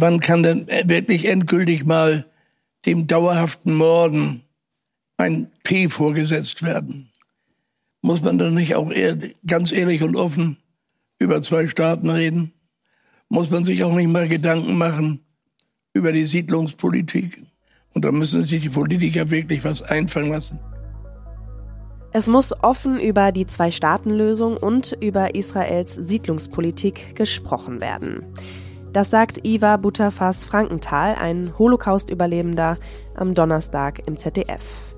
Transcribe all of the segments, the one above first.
Wann kann denn wirklich endgültig mal dem dauerhaften Morden ein P vorgesetzt werden? Muss man dann nicht auch eher, ganz ehrlich und offen über zwei Staaten reden? Muss man sich auch nicht mal Gedanken machen über die Siedlungspolitik? Und da müssen sich die Politiker wirklich was einfallen lassen. Es muss offen über die Zwei-Staaten-Lösung und über Israels Siedlungspolitik gesprochen werden. Das sagt Iva Butterfass Frankenthal, ein Holocaust-Überlebender, am Donnerstag im ZDF.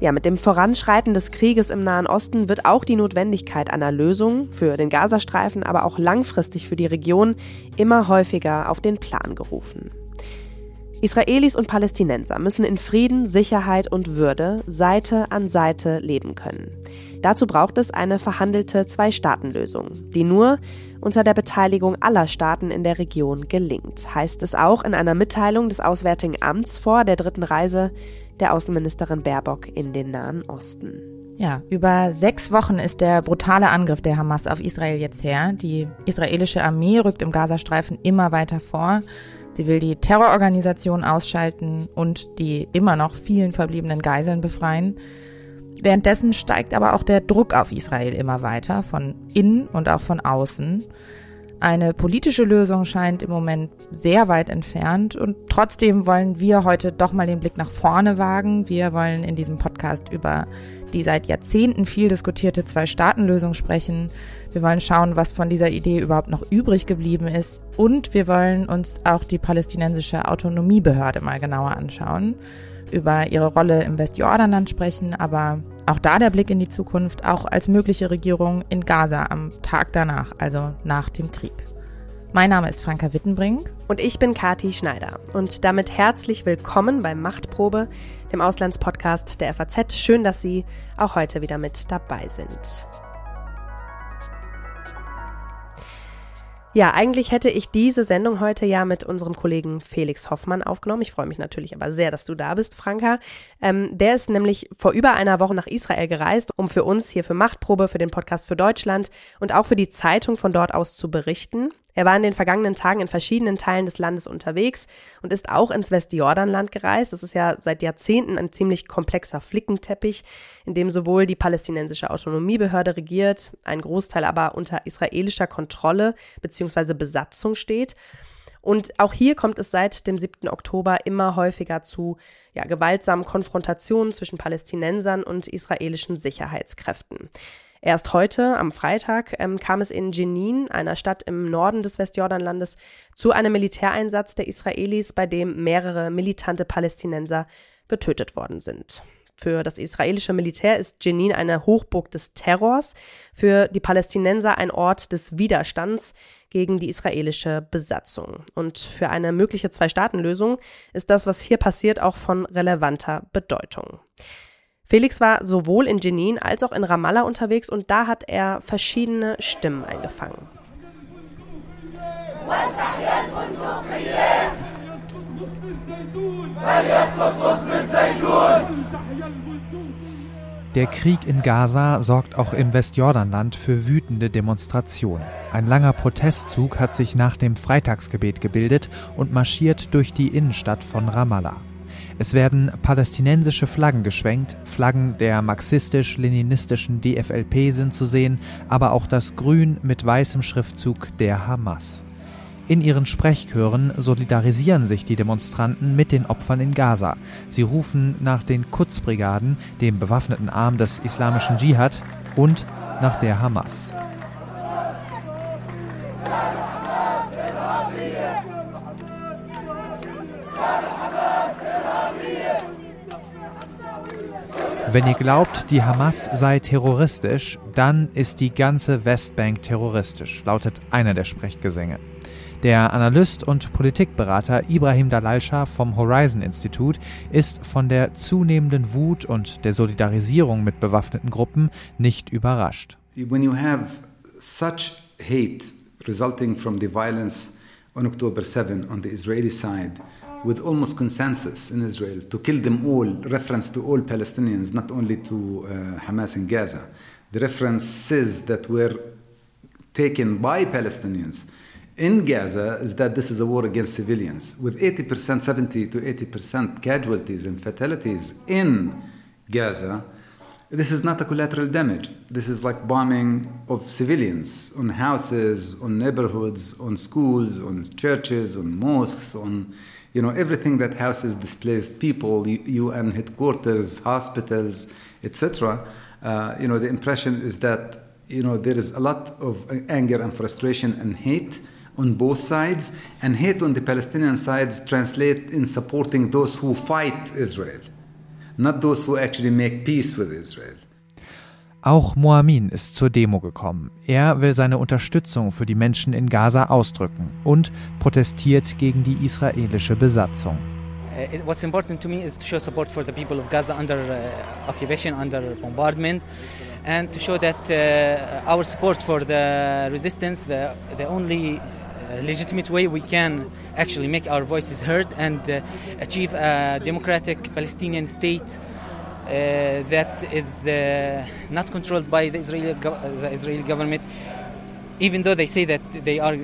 Ja, mit dem Voranschreiten des Krieges im Nahen Osten wird auch die Notwendigkeit einer Lösung für den Gazastreifen, aber auch langfristig für die Region immer häufiger auf den Plan gerufen. Israelis und Palästinenser müssen in Frieden, Sicherheit und Würde Seite an Seite leben können. Dazu braucht es eine verhandelte Zwei-Staaten-Lösung, die nur unter der Beteiligung aller Staaten in der Region gelingt, heißt es auch in einer Mitteilung des Auswärtigen Amts vor der dritten Reise der Außenministerin Baerbock in den Nahen Osten. Ja, über sechs Wochen ist der brutale Angriff der Hamas auf Israel jetzt her. Die israelische Armee rückt im Gazastreifen immer weiter vor. Sie will die Terrororganisation ausschalten und die immer noch vielen verbliebenen Geiseln befreien. Währenddessen steigt aber auch der Druck auf Israel immer weiter, von innen und auch von außen. Eine politische Lösung scheint im Moment sehr weit entfernt und trotzdem wollen wir heute doch mal den Blick nach vorne wagen. Wir wollen in diesem Podcast über die seit Jahrzehnten viel diskutierte Zwei-Staaten-Lösung sprechen. Wir wollen schauen, was von dieser Idee überhaupt noch übrig geblieben ist und wir wollen uns auch die palästinensische Autonomiebehörde mal genauer anschauen, über ihre Rolle im Westjordanland sprechen, aber auch da der Blick in die Zukunft, auch als mögliche Regierung in Gaza am Tag danach, also nach dem Krieg. Mein Name ist Franka Wittenbrink. Und ich bin Kati Schneider. Und damit herzlich willkommen beim Machtprobe, dem Auslandspodcast der FAZ. Schön, dass Sie auch heute wieder mit dabei sind. Ja, eigentlich hätte ich diese Sendung heute ja mit unserem Kollegen Felix Hoffmann aufgenommen. Ich freue mich natürlich aber sehr, dass du da bist, Franka. Ähm, der ist nämlich vor über einer Woche nach Israel gereist, um für uns hier für Machtprobe, für den Podcast für Deutschland und auch für die Zeitung von dort aus zu berichten. Er war in den vergangenen Tagen in verschiedenen Teilen des Landes unterwegs und ist auch ins Westjordanland gereist. Das ist ja seit Jahrzehnten ein ziemlich komplexer Flickenteppich, in dem sowohl die palästinensische Autonomiebehörde regiert, ein Großteil aber unter israelischer Kontrolle bzw. Besatzung steht. Und auch hier kommt es seit dem 7. Oktober immer häufiger zu ja, gewaltsamen Konfrontationen zwischen Palästinensern und israelischen Sicherheitskräften. Erst heute, am Freitag, ähm, kam es in Jenin, einer Stadt im Norden des Westjordanlandes, zu einem Militäreinsatz der Israelis, bei dem mehrere militante Palästinenser getötet worden sind. Für das israelische Militär ist Jenin eine Hochburg des Terrors, für die Palästinenser ein Ort des Widerstands gegen die israelische Besatzung. Und für eine mögliche Zwei-Staaten-Lösung ist das, was hier passiert, auch von relevanter Bedeutung. Felix war sowohl in Jenin als auch in Ramallah unterwegs und da hat er verschiedene Stimmen eingefangen. Der Krieg in Gaza sorgt auch im Westjordanland für wütende Demonstrationen. Ein langer Protestzug hat sich nach dem Freitagsgebet gebildet und marschiert durch die Innenstadt von Ramallah. Es werden palästinensische Flaggen geschwenkt, Flaggen der marxistisch-leninistischen DFLP sind zu sehen, aber auch das Grün mit weißem Schriftzug der Hamas. In ihren Sprechchören solidarisieren sich die Demonstranten mit den Opfern in Gaza. Sie rufen nach den Quds-Brigaden, dem bewaffneten Arm des islamischen Dschihad, und nach der Hamas. Wenn ihr glaubt, die Hamas sei terroristisch, dann ist die ganze Westbank terroristisch, lautet einer der Sprechgesänge. Der Analyst und Politikberater Ibrahim Dalalscha vom Horizon Institut ist von der zunehmenden Wut und der Solidarisierung mit bewaffneten Gruppen nicht überrascht. When you have such hate resulting from the violence on October 7 on the Israeli side, with almost consensus in Israel to kill them all, reference to all Palestinians, not only to uh, Hamas in Gaza. The references that were taken by Palestinians in Gaza is that this is a war against civilians, with 80%, 70 to 80% casualties and fatalities in Gaza. This is not a collateral damage. This is like bombing of civilians on houses, on neighborhoods, on schools, on churches, on mosques, on you know everything that houses displaced people, UN headquarters, hospitals, etc. Uh, you know the impression is that you know there is a lot of anger and frustration and hate on both sides, and hate on the Palestinian sides translate in supporting those who fight Israel, not those who actually make peace with Israel. Auch Moamin ist zur Demo gekommen. Er will seine Unterstützung für die Menschen in Gaza ausdrücken und protestiert gegen die israelische Besatzung. Uh, what's important to me is to show support for the people of Gaza under uh, occupation, under bombardment, and to show that uh, our support for the resistance, the, the only legitimate way we can actually make our voices heard and uh, achieve a democratic Palestinian state uh, that is uh, not controlled by the Israeli, the Israeli government, even though they say that they are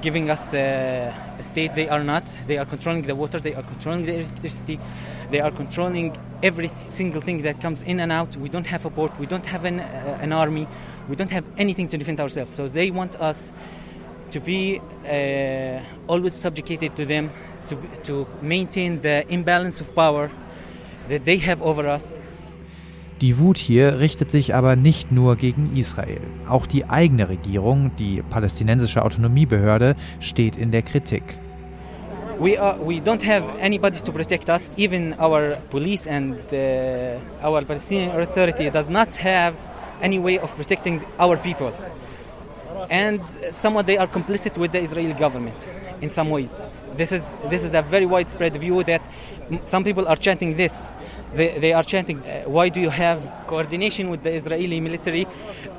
giving us a state, they are not. They are controlling the water, they are controlling the electricity, they are controlling every single thing that comes in and out. We don't have a port, we don't have an, uh, an army, we don't have anything to defend ourselves. So they want us to be uh, always subjugated to them, to, to maintain the imbalance of power that they have over us. Die Wut hier richtet sich aber nicht nur gegen Israel. Auch die eigene Regierung, die palästinensische Autonomiebehörde, steht in der Kritik. We, are, we don't have anybody to protect us. Even our police and uh, our Palestinian Authority does not have any way of protecting our people. and somewhat they are complicit with the Israeli government in some ways. This is this is a very widespread view that some people are chanting this. They, they are chanting, uh, "Why do you have coordination with the Israeli military,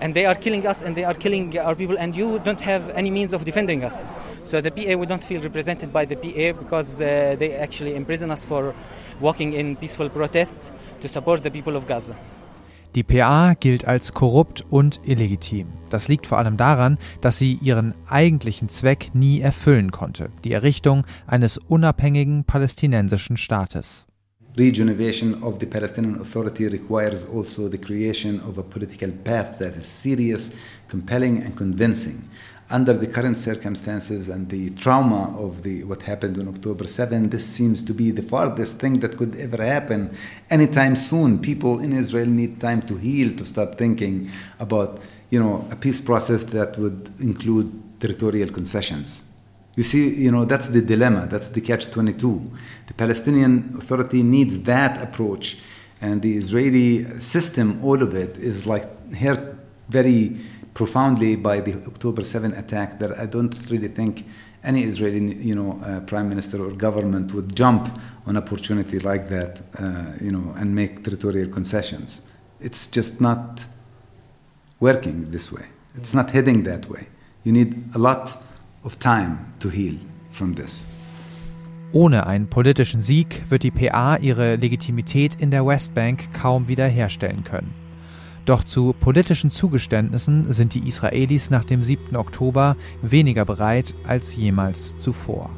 and they are killing us and they are killing our people, and you don't have any means of defending us?" So the PA we don't feel represented by the PA because uh, they actually imprison us for walking in peaceful protests to support the people of Gaza. Die PA gilt als korrupt und illegitim. Das liegt vor allem daran, dass sie ihren eigentlichen Zweck nie erfüllen konnte, die Errichtung eines unabhängigen palästinensischen Staates. Regeneration of the Palestinian Authority requires also the creation of a political path that is serious, compelling and convincing. Under the current circumstances and the trauma of the what happened on October 7, this seems to be the farthest thing that could ever happen anytime soon. People in Israel need time to heal, to start thinking about you know a peace process that would include territorial concessions. You see, you know that's the dilemma. That's the catch-22. The Palestinian Authority needs that approach, and the Israeli system, all of it, is like here very profoundly by the October 7 attack that I don't really think any Israeli, you know, uh, prime minister or government would jump on opportunity like that, uh, you know, and make territorial concessions. It's just not working this way. It's not heading that way. You need a lot of time to heal from this. Ohne einen politischen Sieg wird die PA ihre Legitimität in der Westbank kaum wiederherstellen können. Doch zu politischen Zugeständnissen sind die Israelis nach dem 7. Oktober weniger bereit als jemals zuvor.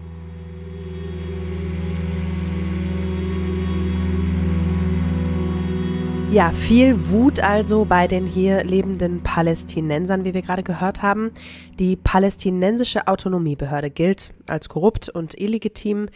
Ja, viel Wut also bei den hier lebenden Palästinensern, wie wir gerade gehört haben. Die palästinensische Autonomiebehörde gilt als korrupt und illegitim.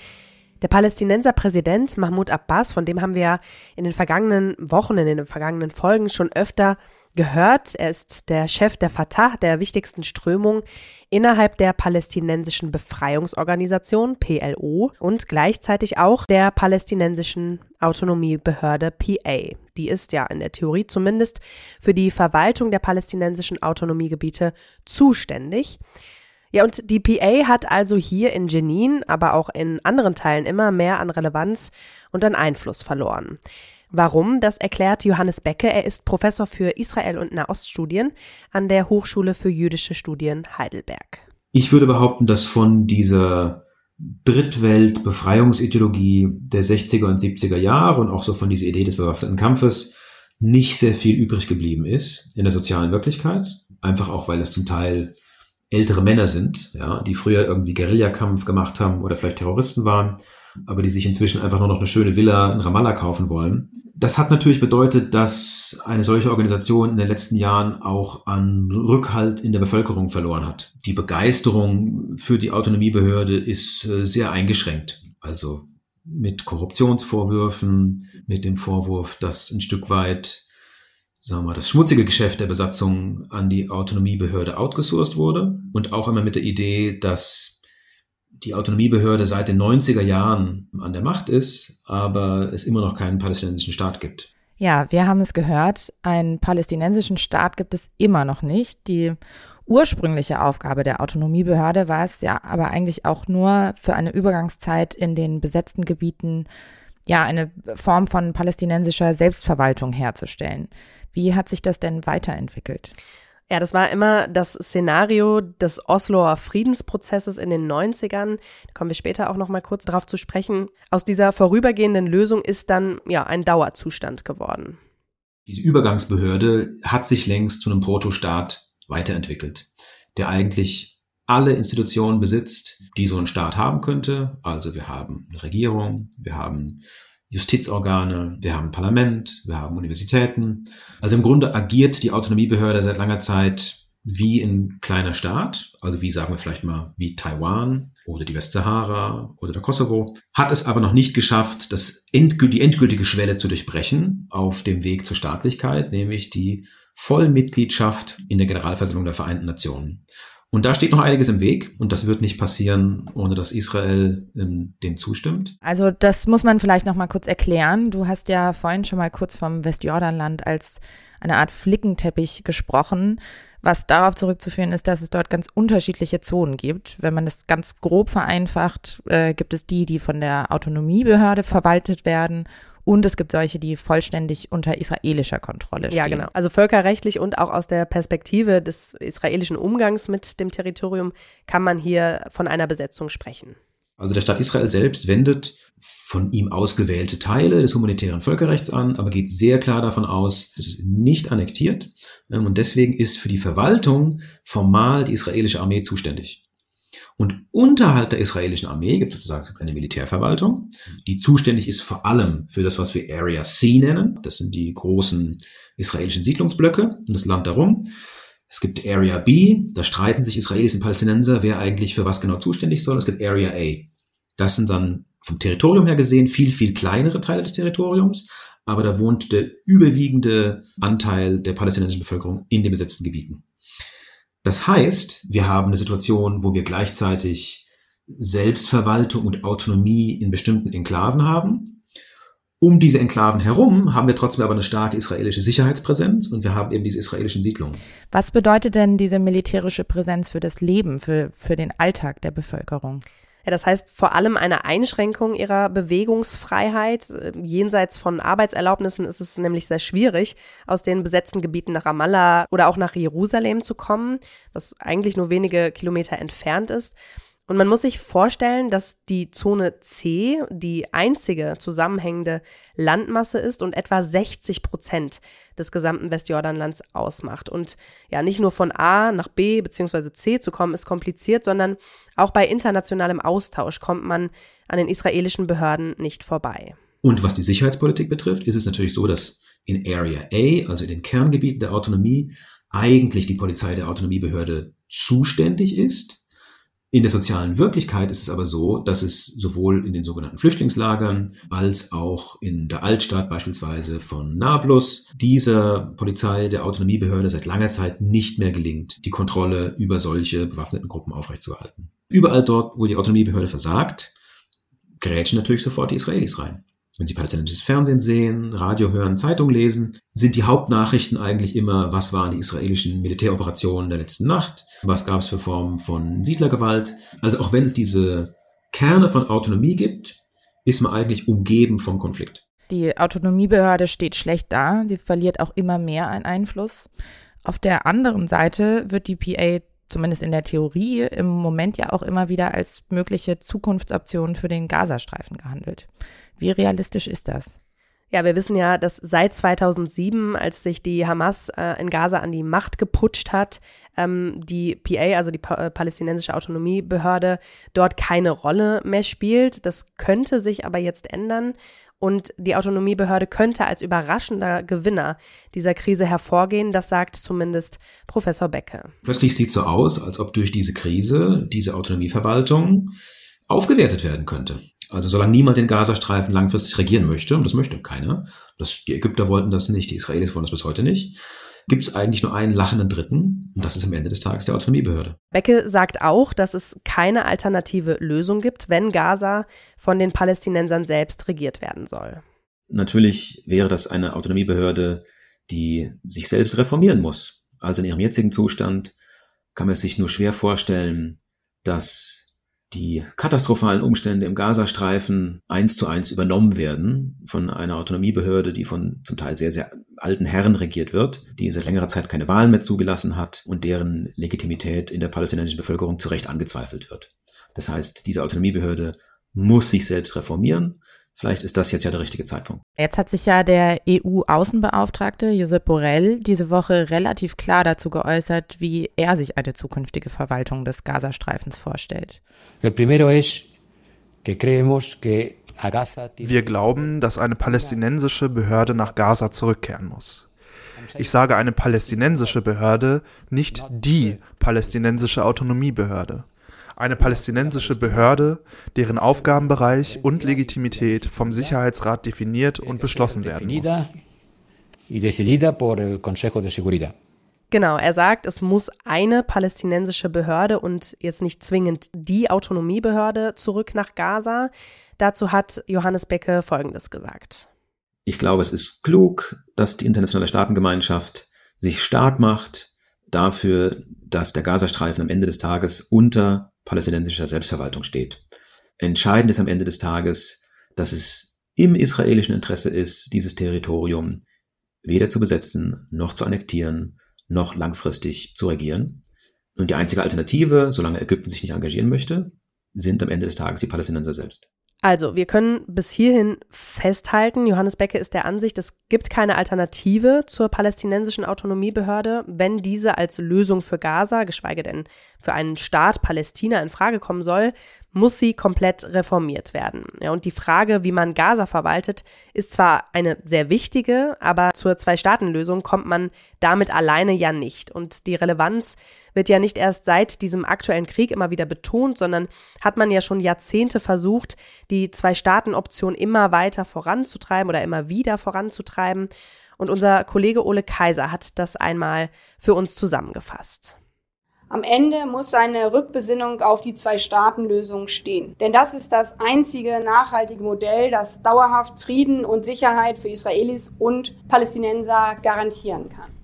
Der Palästinenser Präsident Mahmoud Abbas, von dem haben wir in den vergangenen Wochen, in den vergangenen Folgen schon öfter gehört. Er ist der Chef der Fatah, der wichtigsten Strömung innerhalb der palästinensischen Befreiungsorganisation PLO und gleichzeitig auch der palästinensischen Autonomiebehörde PA. Die ist ja in der Theorie zumindest für die Verwaltung der palästinensischen Autonomiegebiete zuständig. Ja, und die PA hat also hier in Jenin, aber auch in anderen Teilen immer mehr an Relevanz und an Einfluss verloren. Warum, das erklärt Johannes Becke. Er ist Professor für Israel- und Nahoststudien an der Hochschule für jüdische Studien Heidelberg. Ich würde behaupten, dass von dieser Drittwelt-Befreiungsideologie der 60er und 70er Jahre und auch so von dieser Idee des bewaffneten Kampfes nicht sehr viel übrig geblieben ist in der sozialen Wirklichkeit. Einfach auch, weil es zum Teil ältere Männer sind, ja, die früher irgendwie Guerillakampf gemacht haben oder vielleicht Terroristen waren, aber die sich inzwischen einfach nur noch eine schöne Villa in Ramallah kaufen wollen. Das hat natürlich bedeutet, dass eine solche Organisation in den letzten Jahren auch an Rückhalt in der Bevölkerung verloren hat. Die Begeisterung für die Autonomiebehörde ist äh, sehr eingeschränkt. Also mit Korruptionsvorwürfen, mit dem Vorwurf, dass ein Stück weit sagen wir mal, das schmutzige Geschäft der Besatzung an die Autonomiebehörde outgesourced wurde und auch immer mit der Idee, dass die Autonomiebehörde seit den 90er Jahren an der Macht ist, aber es immer noch keinen palästinensischen Staat gibt. Ja, wir haben es gehört, einen palästinensischen Staat gibt es immer noch nicht. Die ursprüngliche Aufgabe der Autonomiebehörde war es ja aber eigentlich auch nur für eine Übergangszeit in den besetzten Gebieten ja eine Form von palästinensischer Selbstverwaltung herzustellen. Wie hat sich das denn weiterentwickelt? Ja, das war immer das Szenario des Osloer Friedensprozesses in den 90ern. Da kommen wir später auch noch mal kurz darauf zu sprechen. Aus dieser vorübergehenden Lösung ist dann ja ein Dauerzustand geworden. Diese Übergangsbehörde hat sich längst zu einem Protostaat weiterentwickelt, der eigentlich alle Institutionen besitzt, die so ein Staat haben könnte. Also wir haben eine Regierung, wir haben Justizorgane, wir haben Parlament, wir haben Universitäten. Also im Grunde agiert die Autonomiebehörde seit langer Zeit wie ein kleiner Staat, also wie sagen wir vielleicht mal wie Taiwan oder die Westsahara oder der Kosovo, hat es aber noch nicht geschafft, das endgült, die endgültige Schwelle zu durchbrechen auf dem Weg zur Staatlichkeit, nämlich die Vollmitgliedschaft in der Generalversammlung der Vereinten Nationen. Und da steht noch einiges im Weg und das wird nicht passieren, ohne dass Israel ähm, dem zustimmt. Also das muss man vielleicht noch mal kurz erklären. Du hast ja vorhin schon mal kurz vom Westjordanland als eine Art Flickenteppich gesprochen, was darauf zurückzuführen ist, dass es dort ganz unterschiedliche Zonen gibt. Wenn man das ganz grob vereinfacht, äh, gibt es die, die von der Autonomiebehörde verwaltet werden und es gibt solche, die vollständig unter israelischer Kontrolle stehen. Ja, genau. Also völkerrechtlich und auch aus der Perspektive des israelischen Umgangs mit dem Territorium kann man hier von einer Besetzung sprechen. Also der Staat Israel selbst wendet von ihm ausgewählte Teile des humanitären Völkerrechts an, aber geht sehr klar davon aus, es ist nicht annektiert. Ähm, und deswegen ist für die Verwaltung formal die israelische Armee zuständig. Und unterhalb der israelischen Armee gibt es sozusagen eine Militärverwaltung, die zuständig ist vor allem für das, was wir Area C nennen. Das sind die großen israelischen Siedlungsblöcke und das Land darum. Es gibt Area B, da streiten sich Israelis und Palästinenser, wer eigentlich für was genau zuständig soll. Es gibt Area A. Das sind dann vom Territorium her gesehen viel, viel kleinere Teile des Territoriums, aber da wohnt der überwiegende Anteil der palästinensischen Bevölkerung in den besetzten Gebieten. Das heißt, wir haben eine Situation, wo wir gleichzeitig Selbstverwaltung und Autonomie in bestimmten Enklaven haben. Um diese Enklaven herum haben wir trotzdem aber eine starke israelische Sicherheitspräsenz und wir haben eben diese israelischen Siedlungen. Was bedeutet denn diese militärische Präsenz für das Leben, für, für den Alltag der Bevölkerung? Ja, das heißt vor allem eine Einschränkung ihrer Bewegungsfreiheit. Jenseits von Arbeitserlaubnissen ist es nämlich sehr schwierig, aus den besetzten Gebieten nach Ramallah oder auch nach Jerusalem zu kommen, was eigentlich nur wenige Kilometer entfernt ist. Und man muss sich vorstellen, dass die Zone C die einzige zusammenhängende Landmasse ist und etwa 60 Prozent des gesamten Westjordanlands ausmacht. Und ja, nicht nur von A nach B bzw. C zu kommen, ist kompliziert, sondern auch bei internationalem Austausch kommt man an den israelischen Behörden nicht vorbei. Und was die Sicherheitspolitik betrifft, ist es natürlich so, dass in Area A, also in den Kerngebieten der Autonomie, eigentlich die Polizei der Autonomiebehörde zuständig ist. In der sozialen Wirklichkeit ist es aber so, dass es sowohl in den sogenannten Flüchtlingslagern als auch in der Altstadt beispielsweise von Nablus dieser Polizei der Autonomiebehörde seit langer Zeit nicht mehr gelingt, die Kontrolle über solche bewaffneten Gruppen aufrechtzuerhalten. Überall dort, wo die Autonomiebehörde versagt, grätschen natürlich sofort die Israelis rein. Wenn Sie palästinensisches Fernsehen sehen, Radio hören, Zeitung lesen, sind die Hauptnachrichten eigentlich immer, was waren die israelischen Militäroperationen der letzten Nacht, was gab es für Formen von Siedlergewalt. Also auch wenn es diese Kerne von Autonomie gibt, ist man eigentlich umgeben vom Konflikt. Die Autonomiebehörde steht schlecht da, sie verliert auch immer mehr an Einfluss. Auf der anderen Seite wird die PA zumindest in der Theorie im Moment ja auch immer wieder als mögliche Zukunftsoption für den Gazastreifen gehandelt. Wie realistisch ist das? Ja, wir wissen ja, dass seit 2007, als sich die Hamas äh, in Gaza an die Macht geputscht hat, ähm, die PA, also die pa äh, palästinensische Autonomiebehörde, dort keine Rolle mehr spielt. Das könnte sich aber jetzt ändern. Und die Autonomiebehörde könnte als überraschender Gewinner dieser Krise hervorgehen. Das sagt zumindest Professor Becke. Plötzlich sieht es so aus, als ob durch diese Krise diese Autonomieverwaltung aufgewertet werden könnte. Also solange niemand den Gazastreifen langfristig regieren möchte, und das möchte keiner, das, die Ägypter wollten das nicht, die Israelis wollen das bis heute nicht, gibt es eigentlich nur einen lachenden Dritten und das ist am Ende des Tages die Autonomiebehörde. Becke sagt auch, dass es keine alternative Lösung gibt, wenn Gaza von den Palästinensern selbst regiert werden soll. Natürlich wäre das eine Autonomiebehörde, die sich selbst reformieren muss. Also in ihrem jetzigen Zustand kann man sich nur schwer vorstellen, dass die katastrophalen Umstände im Gazastreifen eins zu eins übernommen werden von einer Autonomiebehörde, die von zum Teil sehr, sehr alten Herren regiert wird, die seit längerer Zeit keine Wahlen mehr zugelassen hat und deren Legitimität in der palästinensischen Bevölkerung zu Recht angezweifelt wird. Das heißt, diese Autonomiebehörde muss sich selbst reformieren Vielleicht ist das jetzt ja der richtige Zeitpunkt. Jetzt hat sich ja der EU-Außenbeauftragte Josep Borrell diese Woche relativ klar dazu geäußert, wie er sich eine zukünftige Verwaltung des Gazastreifens vorstellt. Wir glauben, dass eine palästinensische Behörde nach Gaza zurückkehren muss. Ich sage eine palästinensische Behörde, nicht die palästinensische Autonomiebehörde eine palästinensische Behörde, deren Aufgabenbereich und Legitimität vom Sicherheitsrat definiert und beschlossen werden muss. Genau, er sagt, es muss eine palästinensische Behörde und jetzt nicht zwingend die Autonomiebehörde zurück nach Gaza. Dazu hat Johannes Becke Folgendes gesagt. Ich glaube, es ist klug, dass die internationale Staatengemeinschaft sich stark macht dafür, dass der Gazastreifen am Ende des Tages unter palästinensischer Selbstverwaltung steht. Entscheidend ist am Ende des Tages, dass es im israelischen Interesse ist, dieses Territorium weder zu besetzen, noch zu annektieren, noch langfristig zu regieren. Und die einzige Alternative, solange Ägypten sich nicht engagieren möchte, sind am Ende des Tages die Palästinenser selbst. Also, wir können bis hierhin festhalten, Johannes Becke ist der Ansicht, es gibt keine Alternative zur palästinensischen Autonomiebehörde, wenn diese als Lösung für Gaza, geschweige denn für einen Staat Palästina in Frage kommen soll, muss sie komplett reformiert werden. Ja, und die Frage, wie man Gaza verwaltet, ist zwar eine sehr wichtige, aber zur Zwei-Staaten-Lösung kommt man damit alleine ja nicht. Und die Relevanz wird ja nicht erst seit diesem aktuellen Krieg immer wieder betont, sondern hat man ja schon Jahrzehnte versucht, die Zwei-Staaten-Option immer weiter voranzutreiben oder immer wieder voranzutreiben. Und unser Kollege Ole Kaiser hat das einmal für uns zusammengefasst. Am Ende muss eine Rückbesinnung auf die Zwei-Staaten-Lösung stehen. Denn das ist das einzige nachhaltige Modell, das dauerhaft Frieden und Sicherheit für Israelis und Palästinenser garantieren kann.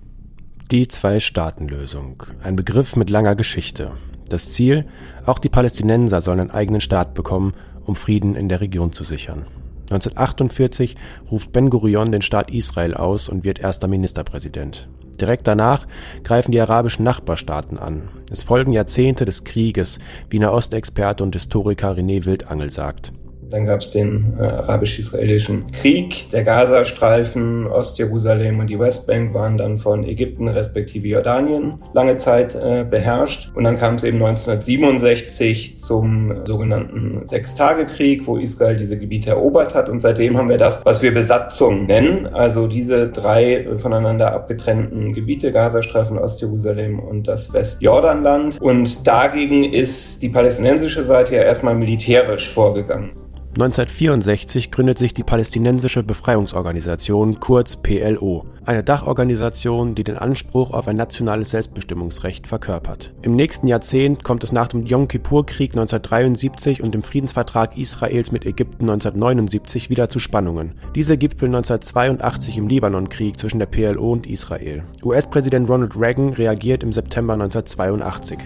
Die Zwei-Staaten-Lösung. Ein Begriff mit langer Geschichte. Das Ziel, auch die Palästinenser sollen einen eigenen Staat bekommen, um Frieden in der Region zu sichern. 1948 ruft Ben Gurion den Staat Israel aus und wird erster Ministerpräsident. Direkt danach greifen die arabischen Nachbarstaaten an. Es folgen Jahrzehnte des Krieges, wie Nahostexperte und Historiker René Wildangel sagt. Dann gab es den äh, arabisch-israelischen Krieg. Der Gazastreifen, Ostjerusalem und die Westbank waren dann von Ägypten respektive Jordanien lange Zeit äh, beherrscht. Und dann kam es eben 1967 zum sogenannten Sechstagekrieg, wo Israel diese Gebiete erobert hat. Und seitdem haben wir das, was wir Besatzung nennen. Also diese drei voneinander abgetrennten Gebiete, Gazastreifen, Ostjerusalem und das Westjordanland. Und dagegen ist die palästinensische Seite ja erstmal militärisch vorgegangen. 1964 gründet sich die Palästinensische Befreiungsorganisation, kurz PLO, eine Dachorganisation, die den Anspruch auf ein nationales Selbstbestimmungsrecht verkörpert. Im nächsten Jahrzehnt kommt es nach dem Yom Kippur-Krieg 1973 und dem Friedensvertrag Israels mit Ägypten 1979 wieder zu Spannungen. Diese gipfeln 1982 im Libanonkrieg zwischen der PLO und Israel. US-Präsident Ronald Reagan reagiert im September 1982.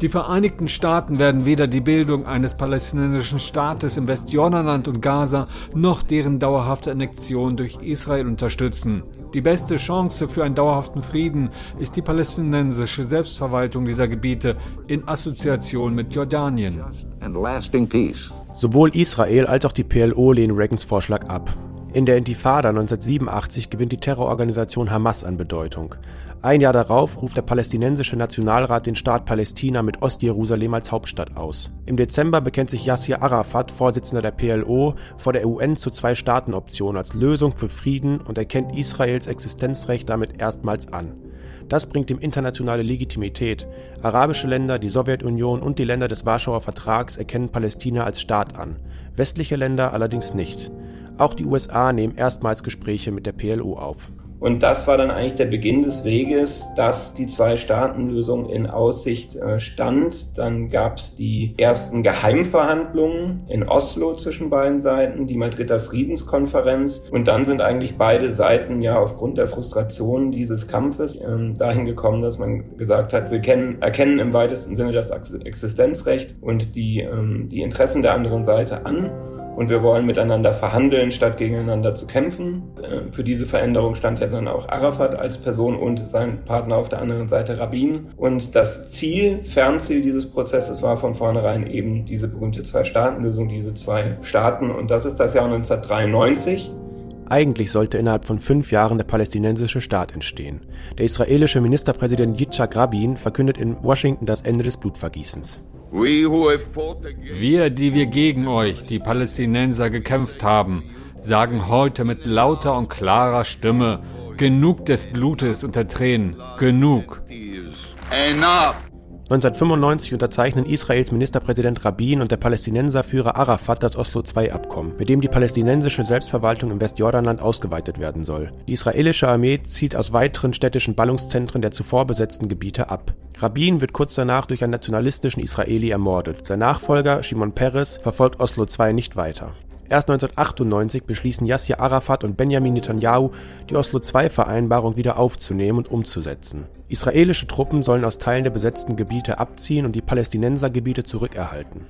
Die Vereinigten Staaten werden weder die Bildung eines palästinensischen Staates im Westjordanland und Gaza noch deren dauerhafte Annexion durch Israel unterstützen. Die beste Chance für einen dauerhaften Frieden ist die palästinensische Selbstverwaltung dieser Gebiete in Assoziation mit Jordanien. Sowohl Israel als auch die PLO lehnen Reagans Vorschlag ab. In der Intifada 1987 gewinnt die Terrororganisation Hamas an Bedeutung. Ein Jahr darauf ruft der palästinensische Nationalrat den Staat Palästina mit Ostjerusalem als Hauptstadt aus. Im Dezember bekennt sich Yassir Arafat, Vorsitzender der PLO, vor der UN zur Zwei-Staaten-Option als Lösung für Frieden und erkennt Israels Existenzrecht damit erstmals an. Das bringt ihm internationale Legitimität. Arabische Länder, die Sowjetunion und die Länder des Warschauer Vertrags erkennen Palästina als Staat an, westliche Länder allerdings nicht. Auch die USA nehmen erstmals Gespräche mit der PLO auf. Und das war dann eigentlich der Beginn des Weges, dass die Zwei-Staaten-Lösung in Aussicht äh, stand. Dann gab es die ersten Geheimverhandlungen in Oslo zwischen beiden Seiten, die Madrider Friedenskonferenz. Und dann sind eigentlich beide Seiten ja aufgrund der Frustration dieses Kampfes äh, dahin gekommen, dass man gesagt hat, wir kennen, erkennen im weitesten Sinne das Existenzrecht und die, ähm, die Interessen der anderen Seite an und wir wollen miteinander verhandeln, statt gegeneinander zu kämpfen. Äh, für diese Veränderung stand ja dann auch Arafat als Person und sein Partner auf der anderen Seite Rabin. Und das Ziel, Fernziel dieses Prozesses war von vornherein eben diese berühmte Zwei-Staaten-Lösung, diese zwei Staaten. Und das ist das Jahr 1993. Eigentlich sollte innerhalb von fünf Jahren der palästinensische Staat entstehen. Der israelische Ministerpräsident Yitzhak Rabin verkündet in Washington das Ende des Blutvergießens. Wir, die wir gegen euch, die Palästinenser, gekämpft haben, sagen heute mit lauter und klarer Stimme, genug des Blutes und der Tränen, genug. 1995 unterzeichnen Israels Ministerpräsident Rabin und der Palästinenserführer Arafat das Oslo-II-Abkommen, mit dem die palästinensische Selbstverwaltung im Westjordanland ausgeweitet werden soll. Die israelische Armee zieht aus weiteren städtischen Ballungszentren der zuvor besetzten Gebiete ab. Rabin wird kurz danach durch einen nationalistischen Israeli ermordet. Sein Nachfolger Shimon Peres verfolgt Oslo II nicht weiter. Erst 1998 beschließen Yassir Arafat und Benjamin Netanyahu, die Oslo-II-Vereinbarung wieder aufzunehmen und umzusetzen. Israelische Truppen sollen aus Teilen der besetzten Gebiete abziehen und die Palästinensergebiete zurückerhalten.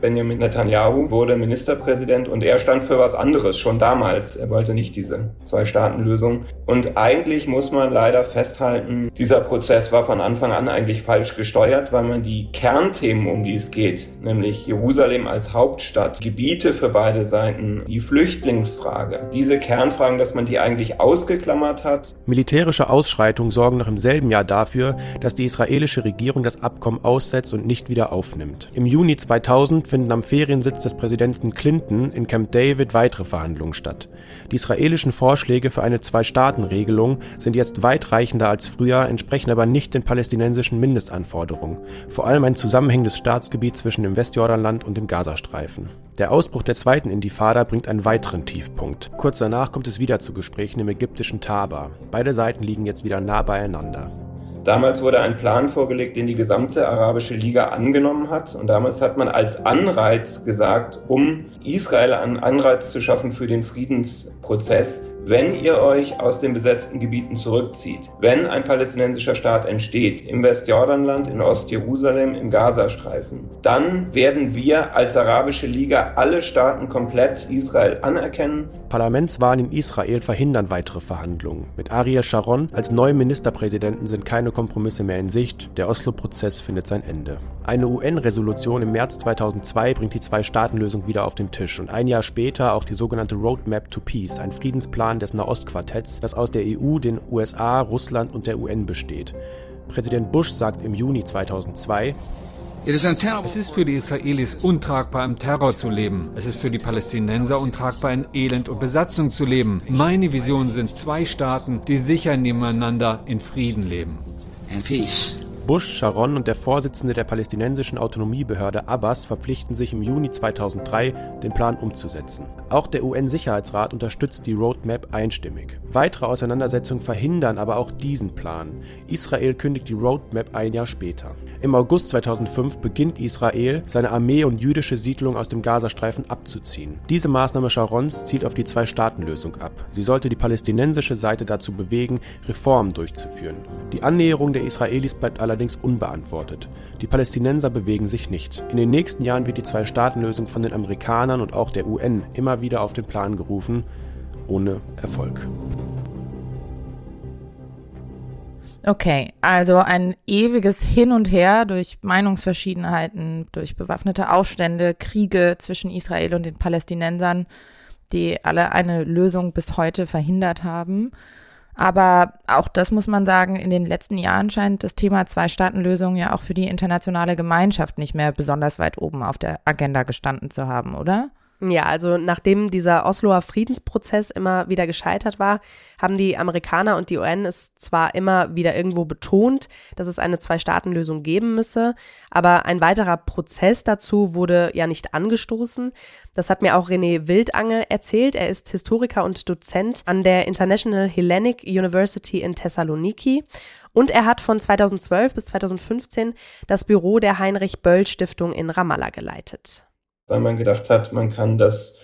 Benjamin Netanyahu wurde Ministerpräsident und er stand für was anderes schon damals. Er wollte nicht diese Zwei-Staaten-Lösung. Und eigentlich muss man leider festhalten, dieser Prozess war von Anfang an eigentlich falsch gesteuert, weil man die Kernthemen, um die es geht, nämlich Jerusalem als Hauptstadt, Gebiete für beide Seiten, die Flüchtlingsfrage, diese Kernfragen, dass man die eigentlich ausgeklammert hat. Militärische Ausschreitungen sorgen noch im selben Jahr dafür, dass die israelische Regierung das Abkommen aussetzt und nicht wieder aufnimmt. Im Juni 2000 finden am Feriensitz des Präsidenten Clinton in Camp David weitere Verhandlungen statt. Die israelischen Vorschläge für eine Zwei-Staaten-Regelung sind jetzt weitreichender als früher, entsprechen aber nicht den palästinensischen Mindestanforderungen, vor allem ein zusammenhängendes Staatsgebiet zwischen dem Westjordanland und dem Gazastreifen. Der Ausbruch der zweiten Intifada bringt einen weiteren Tiefpunkt. Kurz danach kommt es wieder zu Gesprächen im ägyptischen Taba. Beide Seiten liegen jetzt wieder nah beieinander. Damals wurde ein Plan vorgelegt, den die gesamte Arabische Liga angenommen hat. Und damals hat man als Anreiz gesagt, um Israel einen Anreiz zu schaffen für den Friedensprozess, wenn ihr euch aus den besetzten Gebieten zurückzieht, wenn ein palästinensischer Staat entsteht, im Westjordanland, in Ostjerusalem, im Gazastreifen, dann werden wir als Arabische Liga alle Staaten komplett Israel anerkennen. Parlamentswahlen in Israel verhindern weitere Verhandlungen. Mit Ariel Sharon als neuem Ministerpräsidenten sind keine Kompromisse mehr in Sicht. Der Oslo-Prozess findet sein Ende. Eine UN-Resolution im März 2002 bringt die Zwei-Staaten-Lösung wieder auf den Tisch und ein Jahr später auch die sogenannte Roadmap to Peace, ein Friedensplan des Nahostquartetts, das aus der EU, den USA, Russland und der UN besteht. Präsident Bush sagt im Juni 2002, es ist für die Israelis untragbar, im Terror zu leben. Es ist für die Palästinenser untragbar, in Elend und Besatzung zu leben. Meine Vision sind zwei Staaten, die sicher nebeneinander in Frieden leben. And peace. Bush, Sharon und der Vorsitzende der palästinensischen Autonomiebehörde Abbas verpflichten sich im Juni 2003, den Plan umzusetzen. Auch der UN-Sicherheitsrat unterstützt die Roadmap einstimmig. Weitere Auseinandersetzungen verhindern aber auch diesen Plan. Israel kündigt die Roadmap ein Jahr später. Im August 2005 beginnt Israel, seine Armee und jüdische Siedlung aus dem Gazastreifen abzuziehen. Diese Maßnahme Sharons zielt auf die Zwei-Staaten-Lösung ab. Sie sollte die palästinensische Seite dazu bewegen, Reformen durchzuführen. Die Annäherung der Israelis bleibt allerdings allerdings unbeantwortet. Die Palästinenser bewegen sich nicht. In den nächsten Jahren wird die Zwei-Staaten-Lösung von den Amerikanern und auch der UN immer wieder auf den Plan gerufen, ohne Erfolg. Okay, also ein ewiges Hin und Her durch Meinungsverschiedenheiten, durch bewaffnete Aufstände, Kriege zwischen Israel und den Palästinensern, die alle eine Lösung bis heute verhindert haben. Aber auch das muss man sagen, in den letzten Jahren scheint das Thema Zwei-Staaten-Lösung ja auch für die internationale Gemeinschaft nicht mehr besonders weit oben auf der Agenda gestanden zu haben, oder? Ja, also nachdem dieser Osloer Friedensprozess immer wieder gescheitert war, haben die Amerikaner und die UN es zwar immer wieder irgendwo betont, dass es eine Zwei-Staaten-Lösung geben müsse, aber ein weiterer Prozess dazu wurde ja nicht angestoßen. Das hat mir auch René Wildangel erzählt. Er ist Historiker und Dozent an der International Hellenic University in Thessaloniki und er hat von 2012 bis 2015 das Büro der Heinrich Böll Stiftung in Ramallah geleitet weil man gedacht hat, man kann das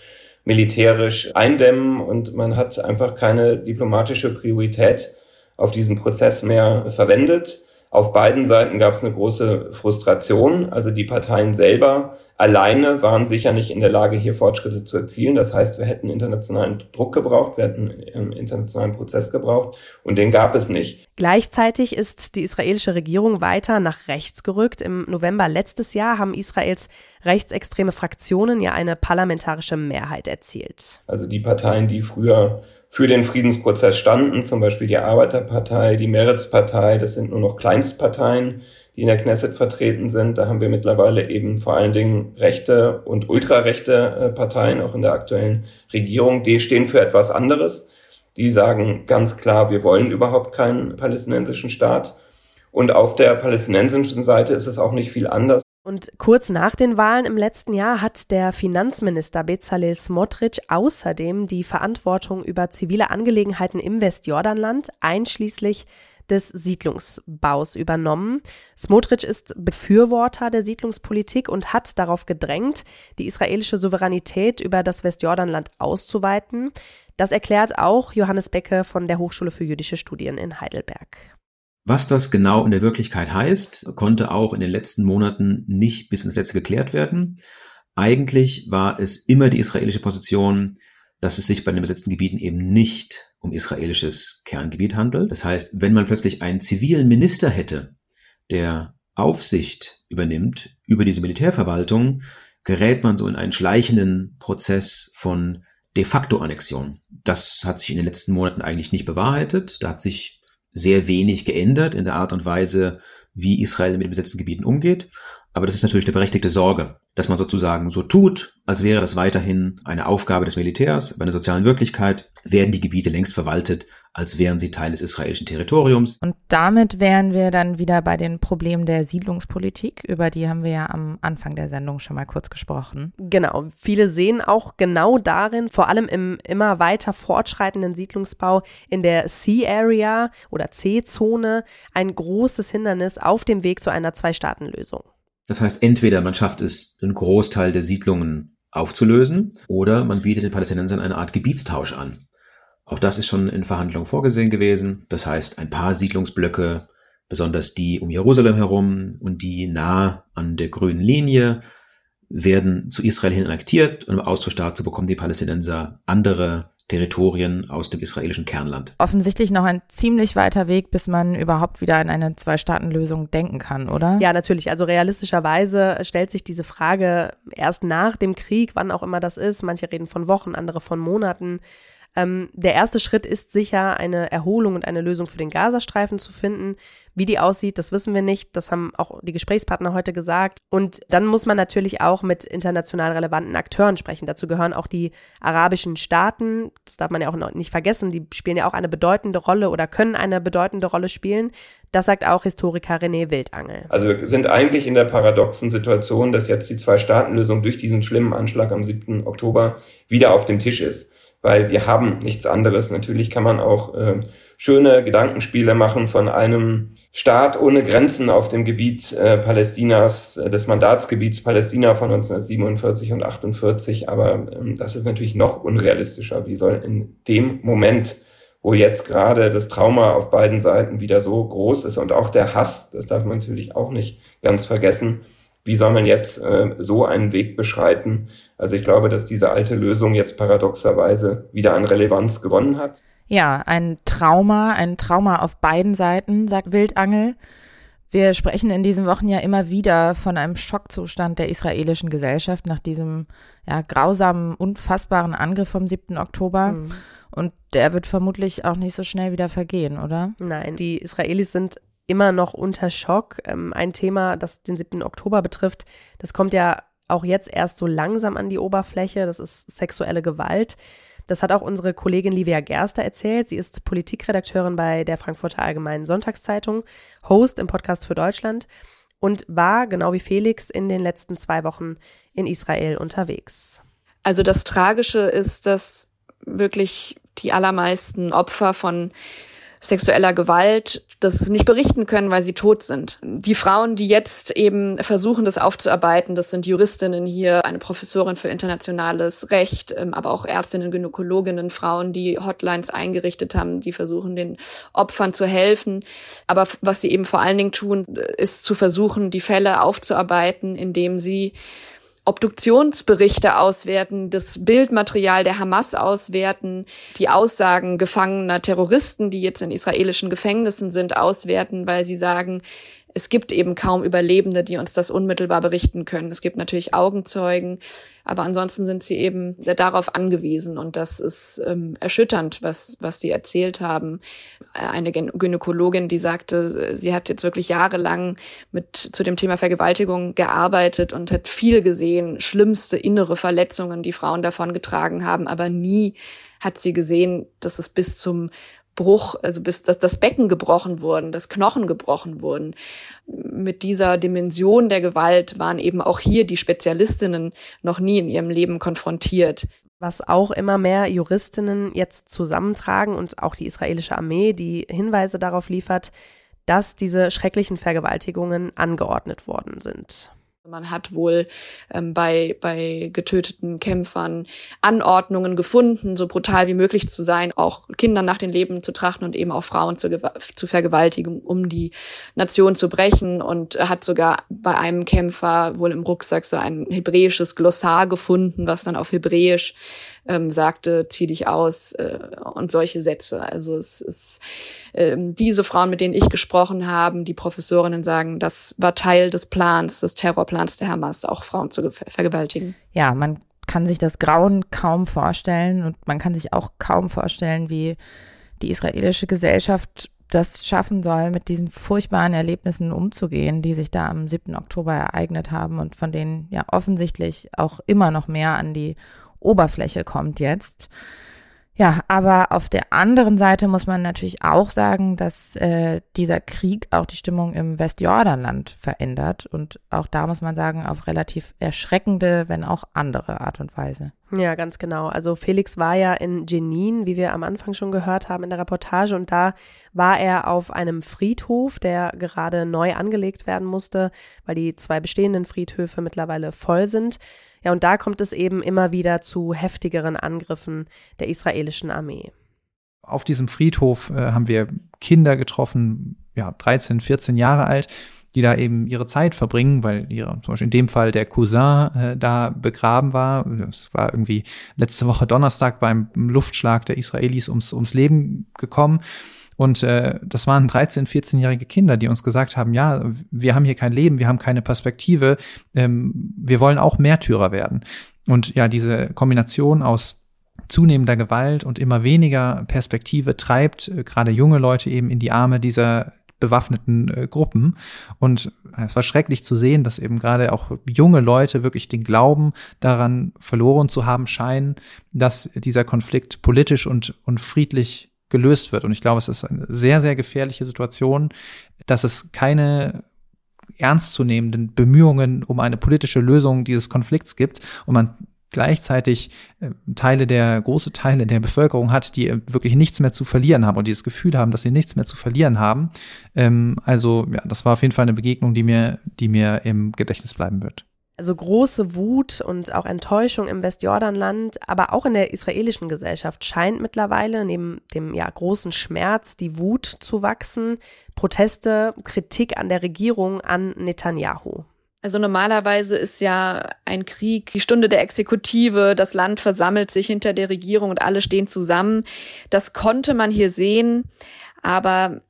militärisch eindämmen und man hat einfach keine diplomatische Priorität auf diesen Prozess mehr verwendet. Auf beiden Seiten gab es eine große Frustration. Also die Parteien selber alleine waren sicher nicht in der Lage, hier Fortschritte zu erzielen. Das heißt, wir hätten internationalen Druck gebraucht, wir hätten einen internationalen Prozess gebraucht und den gab es nicht. Gleichzeitig ist die israelische Regierung weiter nach rechts gerückt. Im November letztes Jahr haben Israels rechtsextreme Fraktionen ja eine parlamentarische Mehrheit erzielt. Also die Parteien, die früher für den Friedensprozess standen, zum Beispiel die Arbeiterpartei, die Meretz-Partei, das sind nur noch Kleinstparteien, die in der Knesset vertreten sind. Da haben wir mittlerweile eben vor allen Dingen rechte und ultrarechte äh, Parteien, auch in der aktuellen Regierung. Die stehen für etwas anderes. Die sagen ganz klar, wir wollen überhaupt keinen palästinensischen Staat. Und auf der palästinensischen Seite ist es auch nicht viel anders. Und kurz nach den Wahlen im letzten Jahr hat der Finanzminister Bezalel Smotrich außerdem die Verantwortung über zivile Angelegenheiten im Westjordanland, einschließlich des Siedlungsbaus übernommen. Smotrich ist Befürworter der Siedlungspolitik und hat darauf gedrängt, die israelische Souveränität über das Westjordanland auszuweiten. Das erklärt auch Johannes Becke von der Hochschule für jüdische Studien in Heidelberg. Was das genau in der Wirklichkeit heißt, konnte auch in den letzten Monaten nicht bis ins Letzte geklärt werden. Eigentlich war es immer die israelische Position, dass es sich bei den besetzten Gebieten eben nicht um israelisches Kerngebiet handelt. Das heißt, wenn man plötzlich einen zivilen Minister hätte, der Aufsicht übernimmt über diese Militärverwaltung, gerät man so in einen schleichenden Prozess von de facto Annexion. Das hat sich in den letzten Monaten eigentlich nicht bewahrheitet. Da hat sich sehr wenig geändert in der Art und Weise, wie Israel mit den besetzten Gebieten umgeht. Aber das ist natürlich eine berechtigte Sorge, dass man sozusagen so tut, als wäre das weiterhin eine Aufgabe des Militärs. Bei einer sozialen Wirklichkeit werden die Gebiete längst verwaltet, als wären sie Teil des israelischen Territoriums. Und damit wären wir dann wieder bei den Problemen der Siedlungspolitik. Über die haben wir ja am Anfang der Sendung schon mal kurz gesprochen. Genau. Viele sehen auch genau darin, vor allem im immer weiter fortschreitenden Siedlungsbau in der C-Area oder C-Zone, ein großes Hindernis auf dem Weg zu einer Zwei-Staaten-Lösung. Das heißt, entweder man schafft es, einen Großteil der Siedlungen aufzulösen, oder man bietet den Palästinensern eine Art Gebietstausch an. Auch das ist schon in Verhandlungen vorgesehen gewesen. Das heißt, ein paar Siedlungsblöcke, besonders die um Jerusalem herum und die nah an der grünen Linie, werden zu Israel hin annektiert und im Austausch dazu bekommen die Palästinenser andere Territorien aus dem israelischen Kernland. Offensichtlich noch ein ziemlich weiter Weg, bis man überhaupt wieder an eine Zwei-Staaten-Lösung denken kann, oder? Ja, natürlich. Also realistischerweise stellt sich diese Frage erst nach dem Krieg, wann auch immer das ist. Manche reden von Wochen, andere von Monaten. Ähm, der erste Schritt ist sicher, eine Erholung und eine Lösung für den Gazastreifen zu finden. Wie die aussieht, das wissen wir nicht. Das haben auch die Gesprächspartner heute gesagt. Und dann muss man natürlich auch mit international relevanten Akteuren sprechen. Dazu gehören auch die arabischen Staaten. Das darf man ja auch nicht vergessen. Die spielen ja auch eine bedeutende Rolle oder können eine bedeutende Rolle spielen. Das sagt auch Historiker René Wildangel. Also wir sind eigentlich in der paradoxen Situation, dass jetzt die Zwei-Staaten-Lösung durch diesen schlimmen Anschlag am 7. Oktober wieder auf dem Tisch ist weil wir haben nichts anderes. Natürlich kann man auch äh, schöne Gedankenspiele machen von einem Staat ohne Grenzen auf dem Gebiet äh, Palästinas, äh, des Mandatsgebiets Palästina von 1947 und 48, aber ähm, das ist natürlich noch unrealistischer. Wie soll in dem Moment, wo jetzt gerade das Trauma auf beiden Seiten wieder so groß ist und auch der Hass, das darf man natürlich auch nicht ganz vergessen, wie soll man jetzt äh, so einen Weg beschreiten? Also ich glaube, dass diese alte Lösung jetzt paradoxerweise wieder an Relevanz gewonnen hat. Ja, ein Trauma, ein Trauma auf beiden Seiten, sagt Wildangel. Wir sprechen in diesen Wochen ja immer wieder von einem Schockzustand der israelischen Gesellschaft nach diesem ja, grausamen, unfassbaren Angriff vom 7. Oktober. Mhm. Und der wird vermutlich auch nicht so schnell wieder vergehen, oder? Nein, die Israelis sind immer noch unter Schock. Ähm, ein Thema, das den 7. Oktober betrifft, das kommt ja auch jetzt erst so langsam an die Oberfläche. Das ist sexuelle Gewalt. Das hat auch unsere Kollegin Livia Gerster erzählt. Sie ist Politikredakteurin bei der Frankfurter Allgemeinen Sonntagszeitung, Host im Podcast für Deutschland und war, genau wie Felix, in den letzten zwei Wochen in Israel unterwegs. Also das Tragische ist, dass wirklich die allermeisten Opfer von sexueller Gewalt das nicht berichten können, weil sie tot sind. Die Frauen, die jetzt eben versuchen, das aufzuarbeiten, das sind Juristinnen hier, eine Professorin für internationales Recht, ähm, aber auch Ärztinnen, Gynäkologinnen, Frauen, die Hotlines eingerichtet haben, die versuchen, den Opfern zu helfen. Aber was sie eben vor allen Dingen tun, ist zu versuchen, die Fälle aufzuarbeiten, indem sie Obduktionsberichte auswerten, das Bildmaterial der Hamas auswerten, die Aussagen gefangener Terroristen, die jetzt in israelischen Gefängnissen sind, auswerten, weil sie sagen, es gibt eben kaum Überlebende, die uns das unmittelbar berichten können. Es gibt natürlich Augenzeugen, aber ansonsten sind sie eben darauf angewiesen und das ist ähm, erschütternd, was, was sie erzählt haben. Eine Gynäkologin, die sagte, sie hat jetzt wirklich jahrelang mit zu dem Thema Vergewaltigung gearbeitet und hat viel gesehen, schlimmste innere Verletzungen, die Frauen davon getragen haben, aber nie hat sie gesehen, dass es bis zum Bruch, also bis das, das Becken gebrochen wurden, das Knochen gebrochen wurden. Mit dieser Dimension der Gewalt waren eben auch hier die Spezialistinnen noch nie in ihrem Leben konfrontiert. Was auch immer mehr Juristinnen jetzt zusammentragen und auch die israelische Armee, die Hinweise darauf liefert, dass diese schrecklichen Vergewaltigungen angeordnet worden sind. Man hat wohl ähm, bei, bei getöteten Kämpfern Anordnungen gefunden, so brutal wie möglich zu sein, auch Kindern nach den Leben zu trachten und eben auch Frauen zu, zu vergewaltigen, um die Nation zu brechen. Und hat sogar bei einem Kämpfer wohl im Rucksack so ein hebräisches Glossar gefunden, was dann auf Hebräisch ähm, sagte, zieh dich aus äh, und solche Sätze. Also es ist ähm, diese Frauen, mit denen ich gesprochen habe, die Professorinnen sagen, das war Teil des Plans, des Terrorplans der Hamas, auch Frauen zu vergewaltigen. Ja, man kann sich das Grauen kaum vorstellen und man kann sich auch kaum vorstellen, wie die israelische Gesellschaft das schaffen soll, mit diesen furchtbaren Erlebnissen umzugehen, die sich da am 7. Oktober ereignet haben und von denen ja offensichtlich auch immer noch mehr an die Oberfläche kommt jetzt. Ja, aber auf der anderen Seite muss man natürlich auch sagen, dass äh, dieser Krieg auch die Stimmung im Westjordanland verändert. Und auch da muss man sagen, auf relativ erschreckende, wenn auch andere Art und Weise. Ja, ganz genau. Also Felix war ja in Jenin, wie wir am Anfang schon gehört haben in der Reportage. Und da war er auf einem Friedhof, der gerade neu angelegt werden musste, weil die zwei bestehenden Friedhöfe mittlerweile voll sind. Ja, und da kommt es eben immer wieder zu heftigeren Angriffen der israelischen Armee. Auf diesem Friedhof äh, haben wir Kinder getroffen, ja, 13, 14 Jahre alt, die da eben ihre Zeit verbringen, weil ihre, zum Beispiel in dem Fall der Cousin äh, da begraben war. Es war irgendwie letzte Woche Donnerstag beim Luftschlag der Israelis ums, ums Leben gekommen. Und äh, das waren 13-, 14-jährige Kinder, die uns gesagt haben, ja, wir haben hier kein Leben, wir haben keine Perspektive, ähm, wir wollen auch Märtyrer werden. Und ja, diese Kombination aus zunehmender Gewalt und immer weniger Perspektive treibt äh, gerade junge Leute eben in die Arme dieser bewaffneten äh, Gruppen. Und es war schrecklich zu sehen, dass eben gerade auch junge Leute wirklich den Glauben daran verloren zu haben scheinen, dass dieser Konflikt politisch und, und friedlich gelöst wird. Und ich glaube, es ist eine sehr, sehr gefährliche Situation, dass es keine ernstzunehmenden Bemühungen um eine politische Lösung dieses Konflikts gibt und man gleichzeitig äh, Teile der, große Teile der Bevölkerung hat, die wirklich nichts mehr zu verlieren haben und die das Gefühl haben, dass sie nichts mehr zu verlieren haben. Ähm, also, ja, das war auf jeden Fall eine Begegnung, die mir, die mir im Gedächtnis bleiben wird. Also große Wut und auch Enttäuschung im Westjordanland, aber auch in der israelischen Gesellschaft scheint mittlerweile neben dem ja großen Schmerz die Wut zu wachsen. Proteste, Kritik an der Regierung, an Netanyahu. Also normalerweise ist ja ein Krieg die Stunde der Exekutive, das Land versammelt sich hinter der Regierung und alle stehen zusammen. Das konnte man hier sehen, aber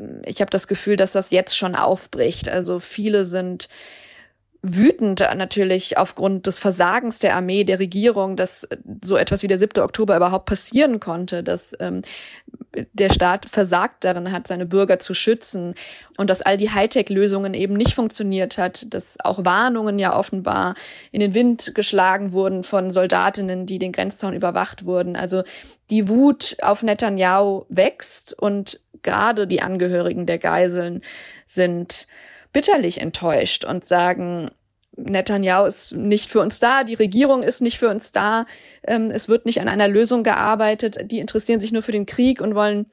ähm, ich habe das Gefühl, dass das jetzt schon aufbricht. Also viele sind wütend natürlich aufgrund des Versagens der Armee, der Regierung, dass so etwas wie der 7. Oktober überhaupt passieren konnte, dass ähm, der Staat versagt darin hat, seine Bürger zu schützen und dass all die Hightech-Lösungen eben nicht funktioniert hat, dass auch Warnungen ja offenbar in den Wind geschlagen wurden von Soldatinnen, die den Grenzzaun überwacht wurden. Also die Wut auf Netanyahu wächst und gerade die Angehörigen der Geiseln sind bitterlich enttäuscht und sagen, Netanyahu ist nicht für uns da, die Regierung ist nicht für uns da, ähm, es wird nicht an einer Lösung gearbeitet, die interessieren sich nur für den Krieg und wollen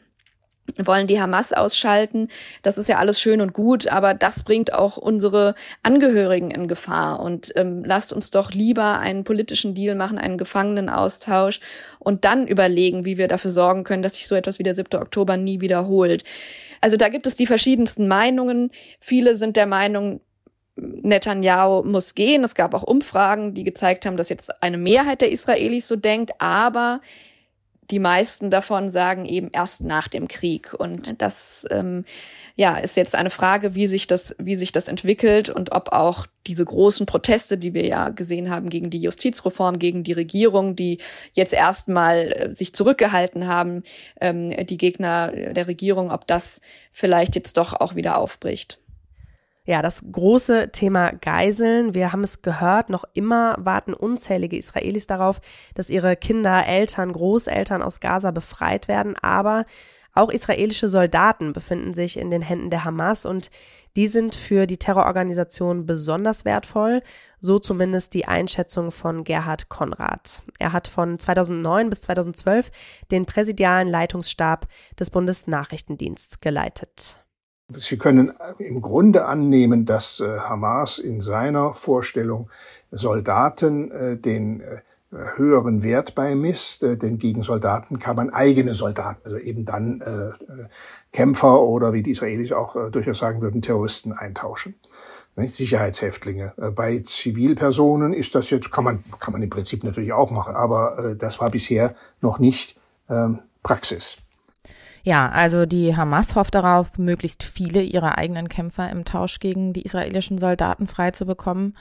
wollen die Hamas ausschalten. Das ist ja alles schön und gut, aber das bringt auch unsere Angehörigen in Gefahr. Und ähm, lasst uns doch lieber einen politischen Deal machen, einen Gefangenenaustausch und dann überlegen, wie wir dafür sorgen können, dass sich so etwas wie der 7. Oktober nie wiederholt. Also da gibt es die verschiedensten Meinungen. Viele sind der Meinung, Netanyahu muss gehen. Es gab auch Umfragen, die gezeigt haben, dass jetzt eine Mehrheit der Israelis so denkt, aber die meisten davon sagen eben erst nach dem Krieg. Und das ähm, ja, ist jetzt eine Frage, wie sich das, wie sich das entwickelt und ob auch diese großen Proteste, die wir ja gesehen haben gegen die Justizreform, gegen die Regierung, die jetzt erstmal äh, sich zurückgehalten haben, ähm, die Gegner der Regierung, ob das vielleicht jetzt doch auch wieder aufbricht. Ja, das große Thema Geiseln. Wir haben es gehört, noch immer warten unzählige Israelis darauf, dass ihre Kinder, Eltern, Großeltern aus Gaza befreit werden. Aber auch israelische Soldaten befinden sich in den Händen der Hamas und die sind für die Terrororganisation besonders wertvoll, so zumindest die Einschätzung von Gerhard Konrad. Er hat von 2009 bis 2012 den präsidialen Leitungsstab des Bundesnachrichtendiensts geleitet. Sie können im Grunde annehmen, dass äh, Hamas in seiner Vorstellung Soldaten äh, den äh, höheren Wert beimisst, denn gegen Soldaten kann man eigene Soldaten, also eben dann Kämpfer oder wie die Israelis auch durchaus sagen würden, Terroristen eintauschen. Sicherheitshäftlinge. Bei Zivilpersonen ist das jetzt, kann man, kann man im Prinzip natürlich auch machen, aber das war bisher noch nicht ähm, Praxis. Ja, also die Hamas hofft darauf, möglichst viele ihrer eigenen Kämpfer im Tausch gegen die israelischen Soldaten freizubekommen.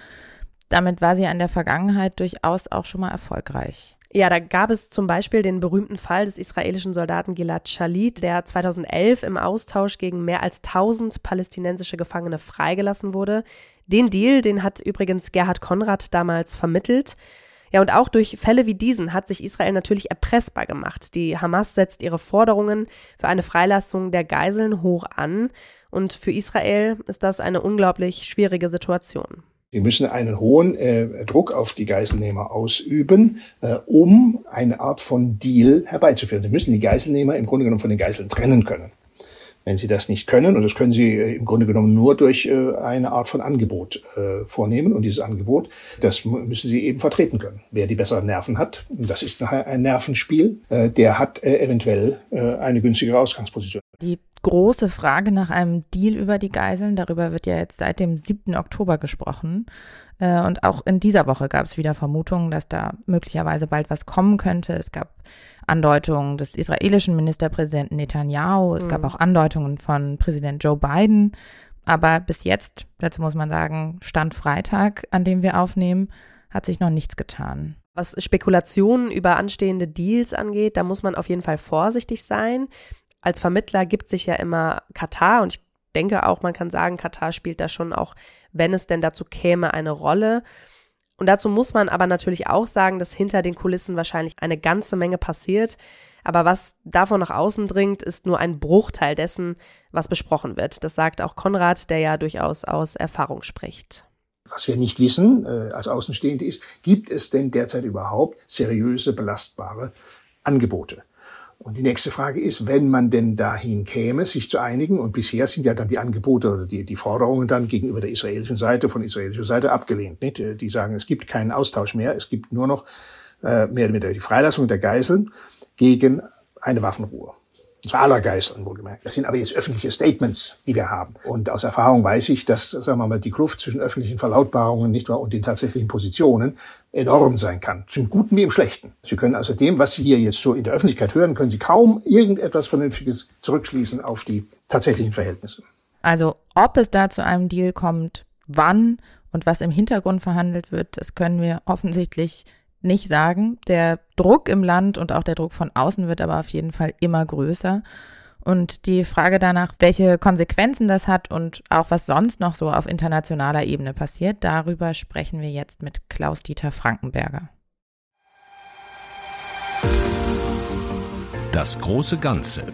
Damit war sie in der Vergangenheit durchaus auch schon mal erfolgreich. Ja, da gab es zum Beispiel den berühmten Fall des israelischen Soldaten Gilad Shalit, der 2011 im Austausch gegen mehr als 1000 palästinensische Gefangene freigelassen wurde. Den Deal, den hat übrigens Gerhard Konrad damals vermittelt. Ja, und auch durch Fälle wie diesen hat sich Israel natürlich erpressbar gemacht. Die Hamas setzt ihre Forderungen für eine Freilassung der Geiseln hoch an. Und für Israel ist das eine unglaublich schwierige Situation. Wir müssen einen hohen äh, Druck auf die Geiselnehmer ausüben, äh, um eine Art von Deal herbeizuführen. Wir müssen die Geiselnehmer im Grunde genommen von den Geiseln trennen können. Wenn Sie das nicht können, und das können Sie äh, im Grunde genommen nur durch äh, eine Art von Angebot äh, vornehmen, und dieses Angebot, das müssen Sie eben vertreten können. Wer die besseren Nerven hat, das ist nachher ein Nervenspiel, der hat eventuell eine günstigere Ausgangsposition. Die große Frage nach einem Deal über die Geiseln, darüber wird ja jetzt seit dem 7. Oktober gesprochen. Und auch in dieser Woche gab es wieder Vermutungen, dass da möglicherweise bald was kommen könnte. Es gab Andeutungen des israelischen Ministerpräsidenten Netanyahu. Es mhm. gab auch Andeutungen von Präsident Joe Biden. Aber bis jetzt, dazu muss man sagen, Stand Freitag, an dem wir aufnehmen, hat sich noch nichts getan. Was Spekulationen über anstehende Deals angeht, da muss man auf jeden Fall vorsichtig sein. Als Vermittler gibt sich ja immer Katar und ich denke auch, man kann sagen, Katar spielt da schon auch, wenn es denn dazu käme, eine Rolle. Und dazu muss man aber natürlich auch sagen, dass hinter den Kulissen wahrscheinlich eine ganze Menge passiert. Aber was davon nach außen dringt, ist nur ein Bruchteil dessen, was besprochen wird. Das sagt auch Konrad, der ja durchaus aus Erfahrung spricht. Was wir nicht wissen äh, als Außenstehende ist, gibt es denn derzeit überhaupt seriöse, belastbare Angebote? Und die nächste Frage ist, wenn man denn dahin käme, sich zu einigen, und bisher sind ja dann die Angebote oder die, die Forderungen dann gegenüber der israelischen Seite, von israelischer Seite abgelehnt. Nicht? Die sagen, es gibt keinen Austausch mehr, es gibt nur noch äh, mehr oder weniger die Freilassung der Geiseln gegen eine Waffenruhe. Geiseln wohlgemerkt. Das sind aber jetzt öffentliche Statements, die wir haben. Und aus Erfahrung weiß ich, dass, sagen wir mal, die Kluft zwischen öffentlichen Verlautbarungen nicht wahr, und den tatsächlichen Positionen enorm sein kann. Zum Guten wie im Schlechten. Sie können also dem, was Sie hier jetzt so in der Öffentlichkeit hören, können Sie kaum irgendetwas Vernünftiges zurückschließen auf die tatsächlichen Verhältnisse. Also, ob es da zu einem Deal kommt, wann und was im Hintergrund verhandelt wird, das können wir offensichtlich nicht sagen. Der Druck im Land und auch der Druck von außen wird aber auf jeden Fall immer größer. Und die Frage danach, welche Konsequenzen das hat und auch was sonst noch so auf internationaler Ebene passiert, darüber sprechen wir jetzt mit Klaus-Dieter Frankenberger. Das große Ganze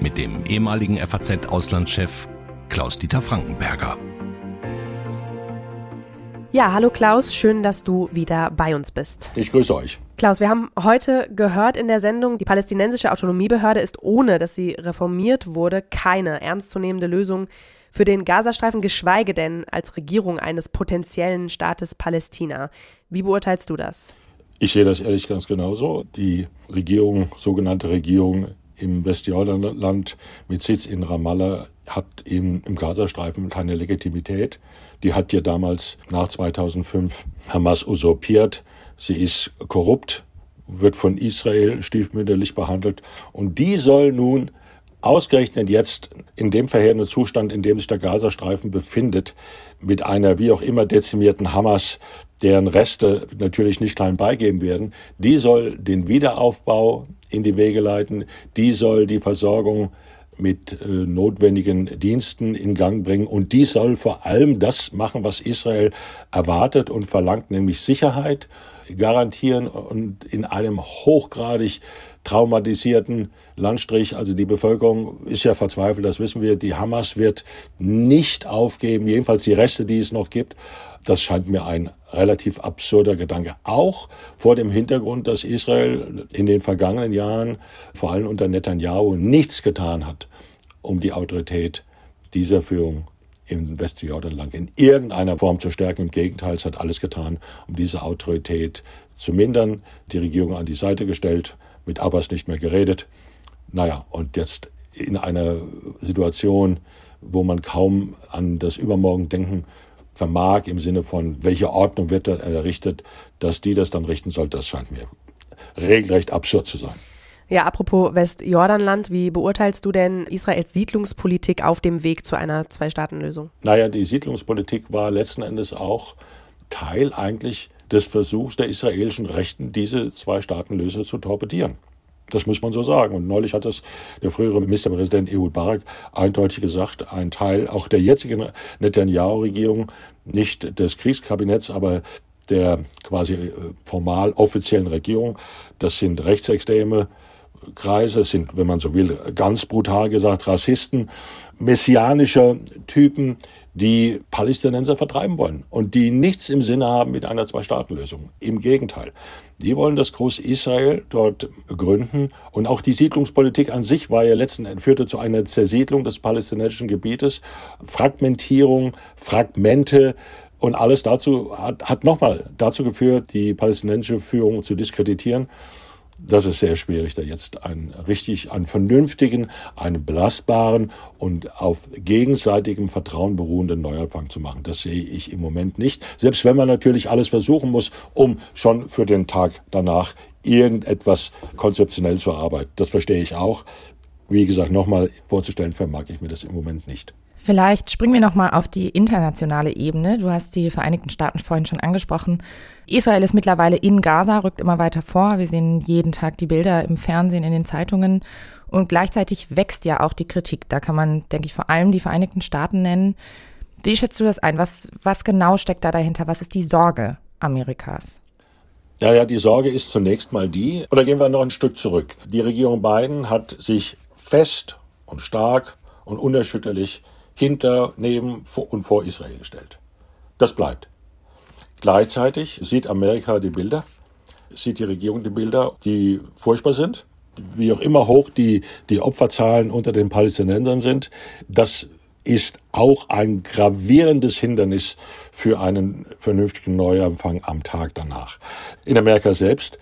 mit dem ehemaligen FAZ-Auslandschef Klaus-Dieter Frankenberger. Ja, hallo Klaus, schön, dass du wieder bei uns bist. Ich grüße euch. Klaus, wir haben heute gehört in der Sendung, die palästinensische Autonomiebehörde ist ohne, dass sie reformiert wurde, keine ernstzunehmende Lösung für den Gazastreifen, geschweige denn als Regierung eines potenziellen Staates Palästina. Wie beurteilst du das? Ich sehe das ehrlich ganz genauso. Die Regierung, sogenannte Regierung im Westjordanland mit Sitz in Ramallah hat eben im Gazastreifen keine Legitimität. Die hat ja damals nach 2005 Hamas usurpiert. Sie ist korrupt, wird von Israel stiefmütterlich behandelt. Und die soll nun ausgerechnet jetzt in dem verheerenden Zustand, in dem sich der Gazastreifen befindet, mit einer wie auch immer dezimierten Hamas, deren Reste natürlich nicht klein beigeben werden, die soll den Wiederaufbau in die Wege leiten, die soll die Versorgung mit äh, notwendigen Diensten in Gang bringen. Und die soll vor allem das machen, was Israel erwartet und verlangt, nämlich Sicherheit garantieren und in einem hochgradig traumatisierten Landstrich, also die Bevölkerung ist ja verzweifelt, das wissen wir, die Hamas wird nicht aufgeben, jedenfalls die Reste, die es noch gibt. Das scheint mir ein relativ absurder Gedanke. Auch vor dem Hintergrund, dass Israel in den vergangenen Jahren, vor allem unter Netanyahu, nichts getan hat, um die Autorität dieser Führung im Westjordanland in irgendeiner Form zu stärken. Im Gegenteil, es hat alles getan, um diese Autorität zu mindern. Die Regierung an die Seite gestellt, mit Abbas nicht mehr geredet. Naja, und jetzt in einer Situation, wo man kaum an das Übermorgen denken vermag, im Sinne von, welche Ordnung wird da errichtet, dass die das dann richten soll, das scheint mir regelrecht absurd zu sein. Ja, apropos Westjordanland, wie beurteilst du denn Israels Siedlungspolitik auf dem Weg zu einer Zwei-Staaten-Lösung? Naja, die Siedlungspolitik war letzten Endes auch Teil eigentlich des Versuchs der israelischen Rechten, diese Zwei-Staaten-Lösung zu torpedieren. Das muss man so sagen. Und neulich hat das der frühere Ministerpräsident Ehud Barak eindeutig gesagt, ein Teil auch der jetzigen Netanyahu-Regierung, nicht des Kriegskabinetts, aber der quasi äh, formal offiziellen Regierung, das sind Rechtsextreme, Kreise, sind, wenn man so will, ganz brutal gesagt, Rassisten, messianische Typen, die Palästinenser vertreiben wollen und die nichts im Sinne haben mit einer Zwei-Staaten-Lösung. Im Gegenteil. Die wollen das Groß-Israel dort gründen und auch die Siedlungspolitik an sich war ja letzten Endes führte zu einer Zersiedlung des palästinensischen Gebietes, Fragmentierung, Fragmente, und alles dazu hat, hat nochmal dazu geführt, die palästinensische Führung zu diskreditieren das ist sehr schwierig, da jetzt einen richtig, einen vernünftigen, einen belastbaren und auf gegenseitigem Vertrauen beruhenden Neuanfang zu machen. Das sehe ich im Moment nicht. Selbst wenn man natürlich alles versuchen muss, um schon für den Tag danach irgendetwas konzeptionell zu arbeiten. Das verstehe ich auch. Wie gesagt, nochmal vorzustellen, vermag ich mir das im Moment nicht. Vielleicht springen wir nochmal auf die internationale Ebene. Du hast die Vereinigten Staaten vorhin schon angesprochen. Israel ist mittlerweile in Gaza, rückt immer weiter vor. Wir sehen jeden Tag die Bilder im Fernsehen, in den Zeitungen. Und gleichzeitig wächst ja auch die Kritik. Da kann man, denke ich, vor allem die Vereinigten Staaten nennen. Wie schätzt du das ein? Was, was genau steckt da dahinter? Was ist die Sorge Amerikas? Ja, ja, die Sorge ist zunächst mal die, oder gehen wir noch ein Stück zurück. Die Regierung Biden hat sich fest und stark und unerschütterlich hinter, neben und vor Israel gestellt. Das bleibt. Gleichzeitig sieht Amerika die Bilder, sieht die Regierung die Bilder, die furchtbar sind, wie auch immer hoch die, die Opferzahlen unter den Palästinensern sind. Das ist auch ein gravierendes Hindernis für einen vernünftigen Neuanfang am Tag danach. In Amerika selbst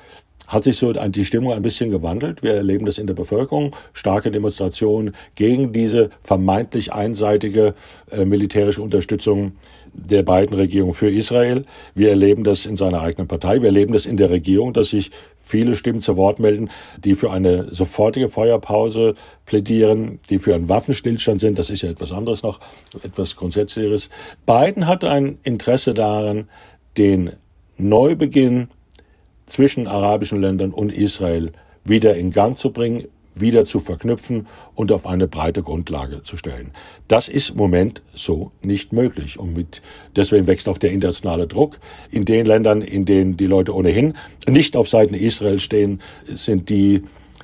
hat sich so die Stimmung ein bisschen gewandelt. Wir erleben das in der Bevölkerung. Starke Demonstrationen gegen diese vermeintlich einseitige äh, militärische Unterstützung der beiden Regierungen für Israel. Wir erleben das in seiner eigenen Partei. Wir erleben das in der Regierung, dass sich viele Stimmen zu Wort melden, die für eine sofortige Feuerpause plädieren, die für einen Waffenstillstand sind. Das ist ja etwas anderes noch, etwas Grundsätzlicheres. Biden hat ein Interesse daran, den Neubeginn zwischen arabischen Ländern und Israel wieder in Gang zu bringen, wieder zu verknüpfen und auf eine breite Grundlage zu stellen. Das ist im Moment so nicht möglich. Und mit, deswegen wächst auch der internationale Druck. In den Ländern, in denen die Leute ohnehin nicht auf Seiten Israels stehen, sind die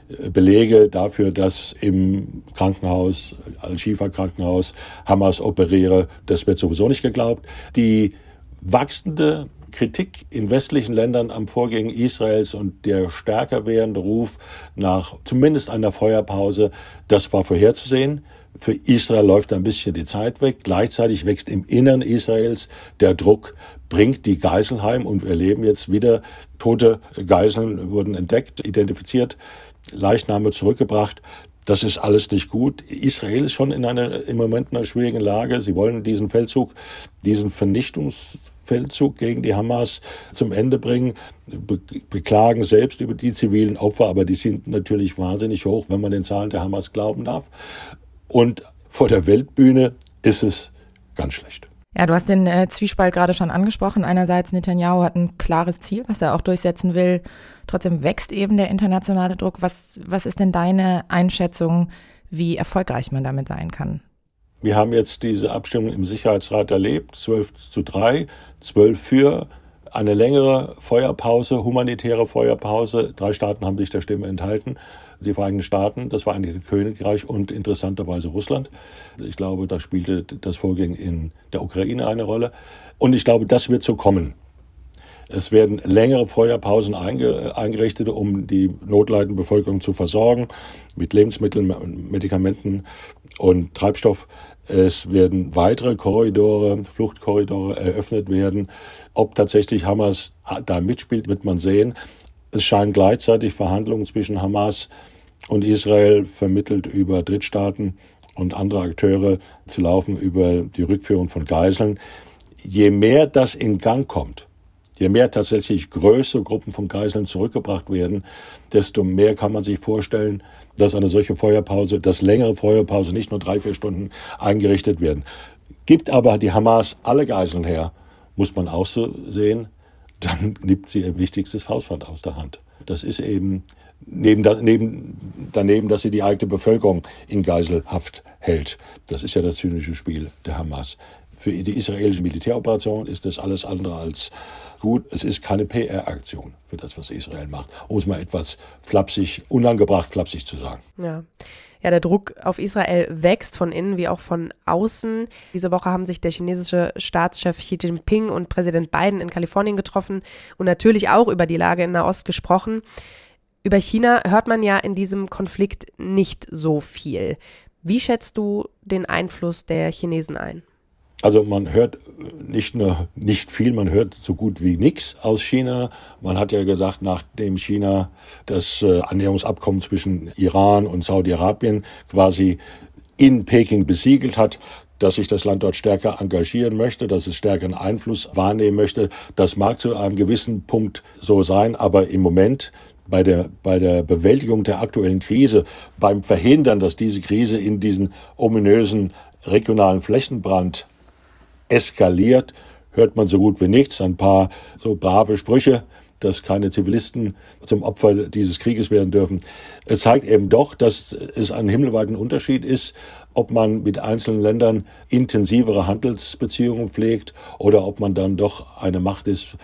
äh, Belege dafür, dass im Krankenhaus, Al-Shifa-Krankenhaus, Hamas operiere, das wird sowieso nicht geglaubt. Die wachsende Kritik in westlichen Ländern am Vorgehen Israels und der stärker werdende Ruf nach zumindest einer Feuerpause, das war vorherzusehen. Für Israel läuft ein bisschen die Zeit weg. Gleichzeitig wächst im Innern Israels der Druck, bringt die Geiseln heim und wir erleben jetzt wieder tote Geiseln wurden entdeckt, identifiziert, Leichname zurückgebracht. Das ist alles nicht gut. Israel ist schon in einer, im Moment in einer schwierigen Lage. Sie wollen diesen Feldzug, diesen Vernichtungs Feldzug gegen die Hamas zum Ende bringen, be beklagen selbst über die zivilen Opfer, aber die sind natürlich wahnsinnig hoch, wenn man den Zahlen der Hamas glauben darf. Und vor der Weltbühne ist es ganz schlecht. Ja, du hast den äh, Zwiespalt gerade schon angesprochen. Einerseits Netanyahu hat ein klares Ziel, was er auch durchsetzen will. Trotzdem wächst eben der internationale Druck. Was, was ist denn deine Einschätzung, wie erfolgreich man damit sein kann? Wir haben jetzt diese Abstimmung im Sicherheitsrat erlebt, 12 zu 3, 12 für, eine längere Feuerpause, humanitäre Feuerpause. Drei Staaten haben sich der Stimme enthalten. Die Vereinigten Staaten, das Vereinigte Königreich und interessanterweise Russland. Ich glaube, da spielte das Vorgehen in der Ukraine eine Rolle. Und ich glaube, das wird so kommen. Es werden längere Feuerpausen eingerichtet, um die notleidende Bevölkerung zu versorgen mit Lebensmitteln, Medikamenten und Treibstoff. Es werden weitere Korridore, Fluchtkorridore eröffnet werden. Ob tatsächlich Hamas da mitspielt, wird man sehen. Es scheinen gleichzeitig Verhandlungen zwischen Hamas und Israel vermittelt über Drittstaaten und andere Akteure zu laufen über die Rückführung von Geiseln. Je mehr das in Gang kommt, je mehr tatsächlich größere Gruppen von Geiseln zurückgebracht werden, desto mehr kann man sich vorstellen, dass eine solche Feuerpause, dass längere Feuerpause, nicht nur drei, vier Stunden eingerichtet werden. Gibt aber die Hamas alle Geiseln her, muss man auch so sehen, dann nimmt sie ihr wichtigstes Faustpfand aus der Hand. Das ist eben neben, neben, daneben, dass sie die eigene Bevölkerung in Geiselhaft hält. Das ist ja das zynische Spiel der Hamas. Für die israelische Militäroperation ist das alles andere als gut. Es ist keine PR-Aktion für das, was Israel macht, um es mal etwas flapsig, unangebracht flapsig zu sagen. Ja. Ja, der Druck auf Israel wächst von innen wie auch von außen. Diese Woche haben sich der chinesische Staatschef Xi Jinping und Präsident Biden in Kalifornien getroffen und natürlich auch über die Lage in Nahost gesprochen. Über China hört man ja in diesem Konflikt nicht so viel. Wie schätzt du den Einfluss der Chinesen ein? Also man hört nicht nur nicht viel, man hört so gut wie nichts aus China. Man hat ja gesagt, nachdem China das äh, Annäherungsabkommen zwischen Iran und Saudi-Arabien quasi in Peking besiegelt hat, dass sich das Land dort stärker engagieren möchte, dass es stärkeren Einfluss wahrnehmen möchte. Das mag zu einem gewissen Punkt so sein, aber im Moment bei der, bei der Bewältigung der aktuellen Krise, beim Verhindern, dass diese Krise in diesen ominösen regionalen Flächenbrand eskaliert, hört man so gut wie nichts. Ein paar so brave Sprüche, dass keine Zivilisten zum Opfer dieses Krieges werden dürfen. Es zeigt eben doch, dass es einen himmelweiten Unterschied ist, ob man mit einzelnen Ländern intensivere Handelsbeziehungen pflegt oder ob man dann doch eine Macht ist,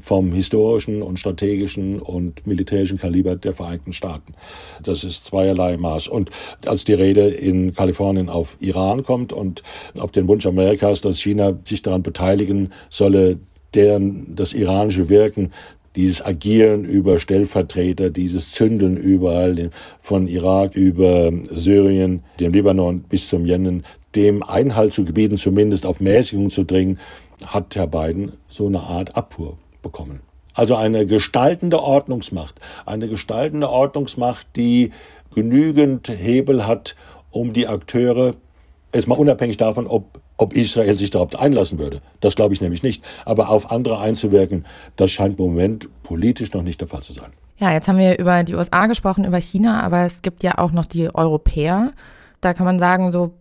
vom historischen und strategischen und militärischen Kaliber der Vereinigten Staaten. Das ist zweierlei Maß. Und als die Rede in Kalifornien auf Iran kommt und auf den Wunsch Amerikas, dass China sich daran beteiligen solle, deren das iranische Wirken dieses Agieren über Stellvertreter, dieses Zündeln überall von Irak über Syrien, dem Libanon bis zum Jemen, dem Einhalt zu gebieten, zumindest auf Mäßigung zu dringen, hat Herr Biden so eine Art Abfuhr bekommen. Also eine gestaltende Ordnungsmacht. Eine gestaltende Ordnungsmacht, die genügend Hebel hat, um die Akteure, jetzt mal unabhängig davon, ob, ob Israel sich darauf einlassen würde. Das glaube ich nämlich nicht. Aber auf andere einzuwirken, das scheint im Moment politisch noch nicht der Fall zu sein. Ja, jetzt haben wir über die USA gesprochen, über China, aber es gibt ja auch noch die Europäer. Da kann man sagen, so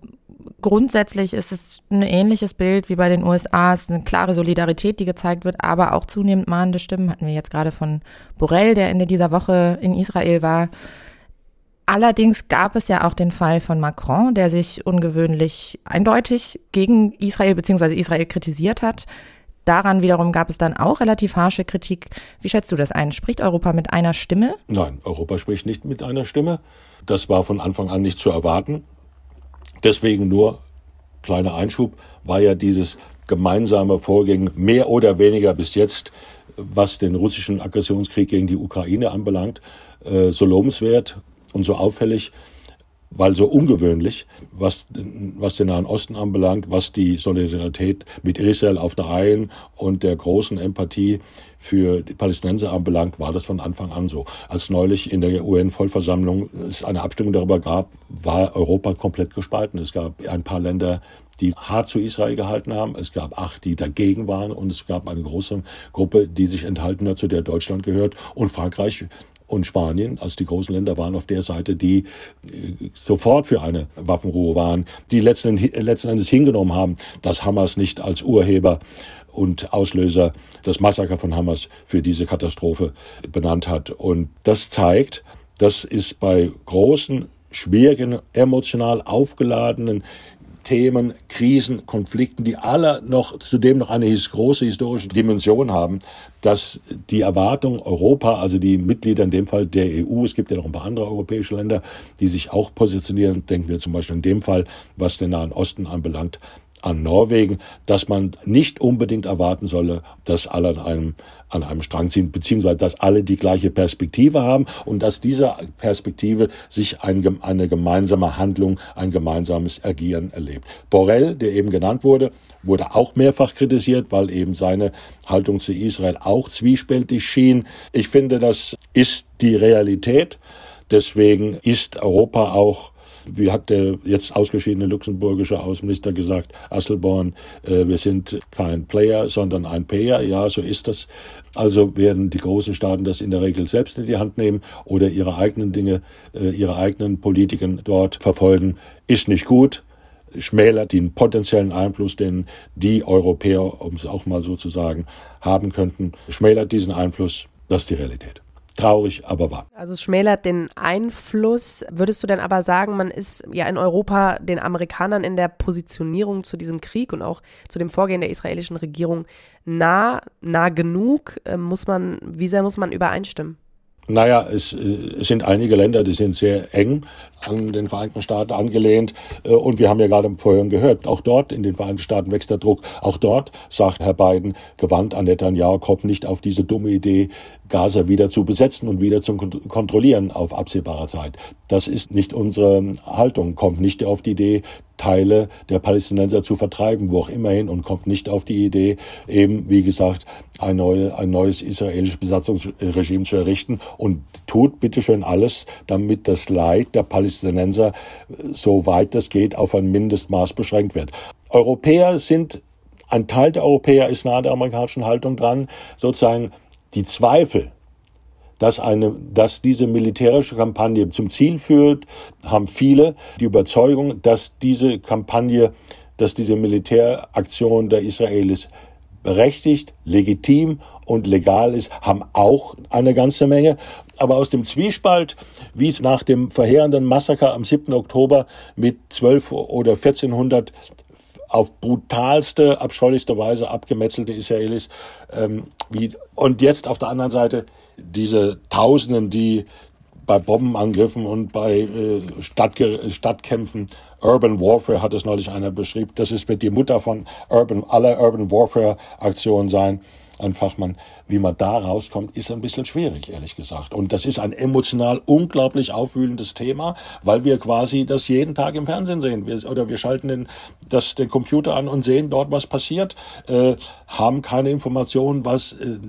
grundsätzlich ist es ein ähnliches Bild wie bei den USA. Es ist eine klare Solidarität, die gezeigt wird, aber auch zunehmend mahnende Stimmen hatten wir jetzt gerade von Borrell, der Ende dieser Woche in Israel war. Allerdings gab es ja auch den Fall von Macron, der sich ungewöhnlich eindeutig gegen Israel bzw. Israel kritisiert hat. Daran wiederum gab es dann auch relativ harsche Kritik. Wie schätzt du das ein? Spricht Europa mit einer Stimme? Nein, Europa spricht nicht mit einer Stimme. Das war von Anfang an nicht zu erwarten. Deswegen nur kleiner Einschub, war ja dieses gemeinsame Vorgehen mehr oder weniger bis jetzt, was den russischen Aggressionskrieg gegen die Ukraine anbelangt, äh, so lobenswert und so auffällig, weil so ungewöhnlich, was, was den Nahen Osten anbelangt, was die Solidarität mit Israel auf der einen und der großen Empathie für die Palästinenser anbelangt, war das von Anfang an so. Als neulich in der UN-Vollversammlung es eine Abstimmung darüber gab, war Europa komplett gespalten. Es gab ein paar Länder, die hart zu Israel gehalten haben. Es gab acht, die dagegen waren und es gab eine große Gruppe, die sich enthalten hat, zu der Deutschland gehört und Frankreich und Spanien als die großen Länder waren auf der Seite, die äh, sofort für eine Waffenruhe waren, die letzten, letzten Endes hingenommen haben, dass Hamas nicht als Urheber und Auslöser das Massaker von Hamas für diese Katastrophe benannt hat. Und das zeigt, das ist bei großen, schwierigen, emotional aufgeladenen Themen, Krisen, Konflikten, die alle noch zudem noch eine große historische Dimension haben, dass die Erwartung Europa, also die Mitglieder in dem Fall der EU, es gibt ja noch ein paar andere europäische Länder, die sich auch positionieren, denken wir zum Beispiel in dem Fall, was den Nahen Osten anbelangt, an Norwegen, dass man nicht unbedingt erwarten solle, dass alle an einem, an einem Strang ziehen, beziehungsweise dass alle die gleiche Perspektive haben und dass diese Perspektive sich ein, eine gemeinsame Handlung, ein gemeinsames Agieren erlebt. Borrell, der eben genannt wurde, wurde auch mehrfach kritisiert, weil eben seine Haltung zu Israel auch zwiespältig schien. Ich finde, das ist die Realität. Deswegen ist Europa auch wie hat der jetzt ausgeschiedene luxemburgische Außenminister gesagt, Asselborn, äh, wir sind kein Player, sondern ein Payer. Ja, so ist das. Also werden die großen Staaten das in der Regel selbst in die Hand nehmen oder ihre eigenen Dinge, äh, ihre eigenen Politiken dort verfolgen. Ist nicht gut schmälert den potenziellen Einfluss, den die Europäer, um es auch mal so zu sagen, haben könnten, schmälert diesen Einfluss. Das ist die Realität. Traurig, aber wahr. Also es schmälert den Einfluss. Würdest du denn aber sagen, man ist ja in Europa den Amerikanern in der Positionierung zu diesem Krieg und auch zu dem Vorgehen der israelischen Regierung nah, nah genug? Ähm, muss man, wie sehr muss man übereinstimmen? Naja, es, äh, es sind einige Länder, die sind sehr eng an den Vereinigten Staaten angelehnt. Äh, und wir haben ja gerade vorhin gehört, auch dort in den Vereinigten Staaten wächst der Druck. Auch dort sagt Herr Biden gewandt an Netanyahu, kommt nicht auf diese dumme Idee, Gaza wieder zu besetzen und wieder zu kontrollieren auf absehbarer Zeit. Das ist nicht unsere Haltung, kommt nicht auf die Idee, Teile der Palästinenser zu vertreiben, wo auch immerhin, und kommt nicht auf die Idee, eben, wie gesagt, ein, neue, ein neues israelisches Besatzungsregime zu errichten und tut bitteschön alles, damit das Leid der Palästinenser, so weit es geht, auf ein Mindestmaß beschränkt wird. Europäer sind, ein Teil der Europäer ist nahe der amerikanischen Haltung dran, sozusagen die Zweifel, dass, eine, dass diese militärische Kampagne zum Ziel führt, haben viele die Überzeugung, dass diese Kampagne, dass diese Militäraktion der Israelis berechtigt, legitim und legal ist, haben auch eine ganze Menge. Aber aus dem Zwiespalt, wie es nach dem verheerenden Massaker am 7. Oktober mit 12 oder 1400 auf brutalste, abscheulichste Weise abgemetzelte Israelis. Ähm, wie, und jetzt auf der anderen Seite diese Tausenden, die bei Bombenangriffen und bei äh, Stadtge Stadtkämpfen Urban Warfare hat es neulich einer beschrieben. Das ist wird die Mutter von Urban aller Urban Warfare Aktionen sein. Ein Fachmann, wie man da rauskommt, ist ein bisschen schwierig, ehrlich gesagt. Und das ist ein emotional unglaublich aufwühlendes Thema, weil wir quasi das jeden Tag im Fernsehen sehen. Wir, oder wir schalten den, das, den Computer an und sehen dort, was passiert, äh, haben keine Informationen, was, äh,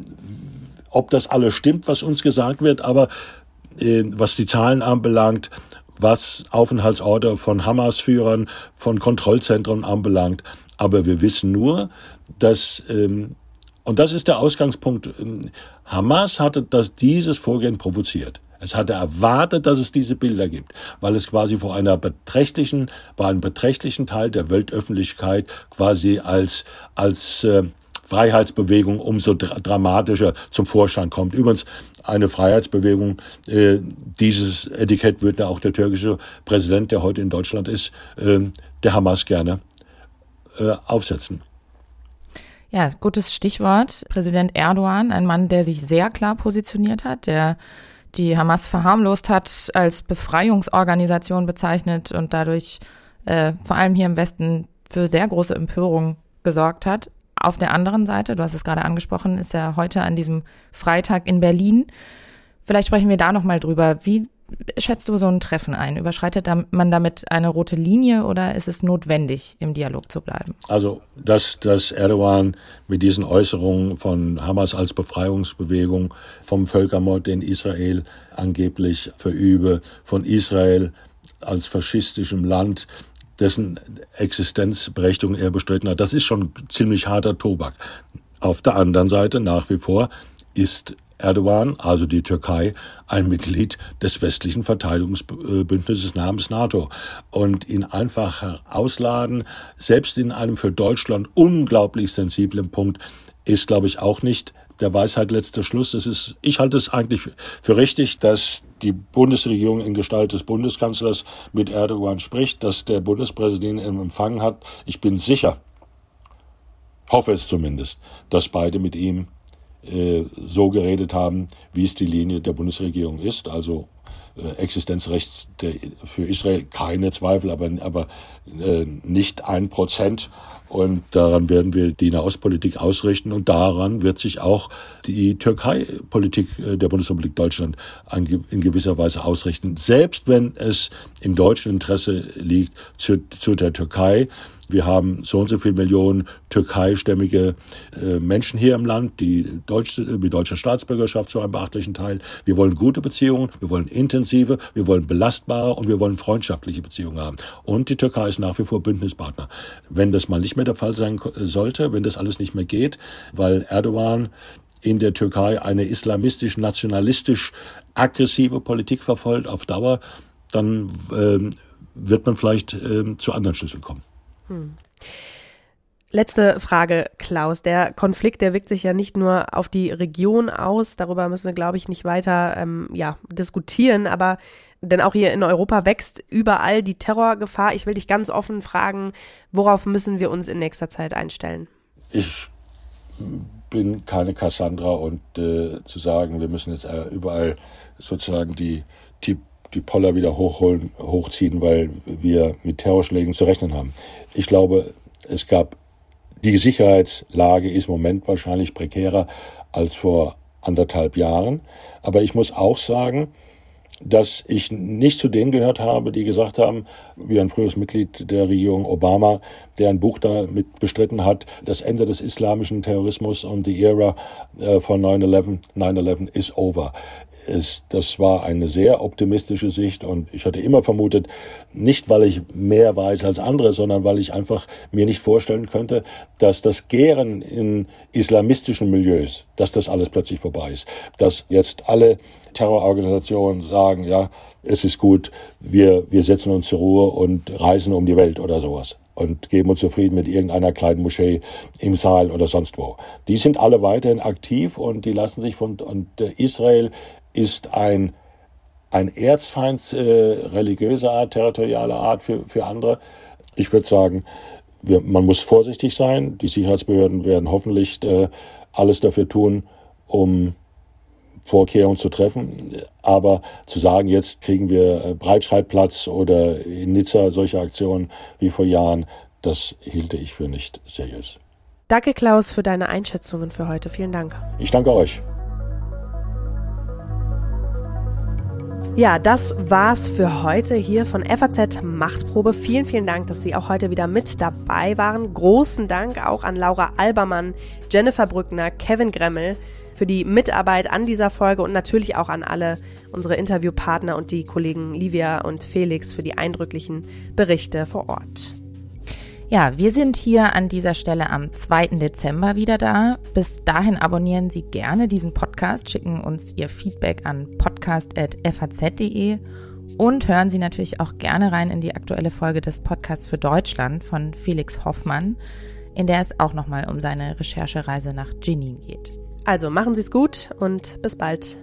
ob das alles stimmt, was uns gesagt wird, aber äh, was die Zahlen anbelangt, was Aufenthaltsorte von Hamas-Führern, von Kontrollzentren anbelangt. Aber wir wissen nur, dass, ähm, und das ist der Ausgangspunkt, ähm, Hamas hatte das, dieses Vorgehen provoziert. Es hatte erwartet, dass es diese Bilder gibt, weil es quasi vor einer beträchtlichen, bei einem beträchtlichen Teil der Weltöffentlichkeit quasi als, als äh, Freiheitsbewegung umso dra dramatischer zum Vorschein kommt. Übrigens eine Freiheitsbewegung, äh, dieses Etikett würde auch der türkische Präsident, der heute in Deutschland ist, äh, der Hamas gerne äh, aufsetzen. Ja, gutes Stichwort. Präsident Erdogan, ein Mann, der sich sehr klar positioniert hat, der die Hamas verharmlost hat, als Befreiungsorganisation bezeichnet und dadurch äh, vor allem hier im Westen für sehr große Empörung gesorgt hat. Auf der anderen Seite, du hast es gerade angesprochen, ist er heute an diesem Freitag in Berlin. Vielleicht sprechen wir da nochmal drüber. Wie schätzt du so ein Treffen ein? Überschreitet man damit eine rote Linie oder ist es notwendig, im Dialog zu bleiben? Also, dass, dass Erdogan mit diesen Äußerungen von Hamas als Befreiungsbewegung, vom Völkermord, den Israel angeblich verübe, von Israel als faschistischem Land, dessen Existenzberechtigung er bestritten hat. Das ist schon ziemlich harter Tobak. Auf der anderen Seite nach wie vor ist Erdogan, also die Türkei, ein Mitglied des westlichen Verteidigungsbündnisses namens NATO. Und ihn einfach ausladen, selbst in einem für Deutschland unglaublich sensiblen Punkt, ist, glaube ich, auch nicht der Weisheit letzter Schluss. Es ist, ich halte es eigentlich für richtig, dass die Bundesregierung in Gestalt des Bundeskanzlers mit Erdogan spricht, dass der Bundespräsident ihn empfangen hat. Ich bin sicher, hoffe es zumindest, dass beide mit ihm äh, so geredet haben, wie es die Linie der Bundesregierung ist. Also äh, Existenzrecht für Israel keine Zweifel, aber, aber äh, nicht ein Prozent. Und daran werden wir die Nahostpolitik ausrichten und daran wird sich auch die Türkei-Politik äh, der Bundesrepublik Deutschland in gewisser Weise ausrichten. Selbst wenn es im deutschen Interesse liegt, zu, zu der Türkei wir haben so und so viele Millionen türkeistämmige äh, Menschen hier im Land, die deutsche, mit deutscher Staatsbürgerschaft zu einem beachtlichen Teil. Wir wollen gute Beziehungen, wir wollen intensive, wir wollen belastbare und wir wollen freundschaftliche Beziehungen haben. Und die Türkei ist nach wie vor Bündnispartner. Wenn das mal nicht mehr der Fall sein sollte, wenn das alles nicht mehr geht, weil Erdogan in der Türkei eine islamistisch, nationalistisch aggressive Politik verfolgt auf Dauer, dann äh, wird man vielleicht äh, zu anderen Schlüsseln kommen. Hm. Letzte Frage, Klaus. Der Konflikt, der wirkt sich ja nicht nur auf die Region aus. Darüber müssen wir, glaube ich, nicht weiter ähm, ja, diskutieren. Aber denn auch hier in Europa wächst überall die Terrorgefahr. Ich will dich ganz offen fragen, worauf müssen wir uns in nächster Zeit einstellen? Ich bin keine Cassandra und äh, zu sagen, wir müssen jetzt äh, überall sozusagen die, die die Poller wieder hochholen, hochziehen, weil wir mit Terrorschlägen zu rechnen haben. Ich glaube, es gab, die Sicherheitslage ist im Moment wahrscheinlich prekärer als vor anderthalb Jahren. Aber ich muss auch sagen, dass ich nicht zu denen gehört habe, die gesagt haben, wie ein früheres Mitglied der Regierung Obama, der ein Buch damit bestritten hat, das Ende des islamischen Terrorismus und die Ära äh, von 9-11, 9-11 is over ist, das war eine sehr optimistische Sicht und ich hatte immer vermutet, nicht weil ich mehr weiß als andere, sondern weil ich einfach mir nicht vorstellen könnte, dass das Gären in islamistischen Milieus, dass das alles plötzlich vorbei ist, dass jetzt alle Terrororganisationen sagen, ja, es ist gut, wir, wir setzen uns zur Ruhe und reisen um die Welt oder sowas und geben uns zufrieden mit irgendeiner kleinen Moschee im Saal oder sonst wo. Die sind alle weiterhin aktiv und die lassen sich von und Israel ist ein, ein Erzfeind äh, religiöser Art, territorialer Art für, für andere. Ich würde sagen, wir, man muss vorsichtig sein. Die Sicherheitsbehörden werden hoffentlich äh, alles dafür tun, um Vorkehrungen zu treffen. Aber zu sagen, jetzt kriegen wir äh, Breitscheidplatz oder in Nizza solche Aktionen wie vor Jahren, das hielte ich für nicht seriös. Danke, Klaus, für deine Einschätzungen für heute. Vielen Dank. Ich danke euch. Ja, das war's für heute hier von FAZ Machtprobe. Vielen, vielen Dank, dass Sie auch heute wieder mit dabei waren. Großen Dank auch an Laura Albermann, Jennifer Brückner, Kevin Gremmel für die Mitarbeit an dieser Folge und natürlich auch an alle unsere Interviewpartner und die Kollegen Livia und Felix für die eindrücklichen Berichte vor Ort. Ja, wir sind hier an dieser Stelle am 2. Dezember wieder da. Bis dahin abonnieren Sie gerne diesen Podcast, schicken uns Ihr Feedback an podcast.faz.de und hören Sie natürlich auch gerne rein in die aktuelle Folge des Podcasts für Deutschland von Felix Hoffmann, in der es auch nochmal um seine Recherchereise nach Jenin geht. Also machen Sie es gut und bis bald.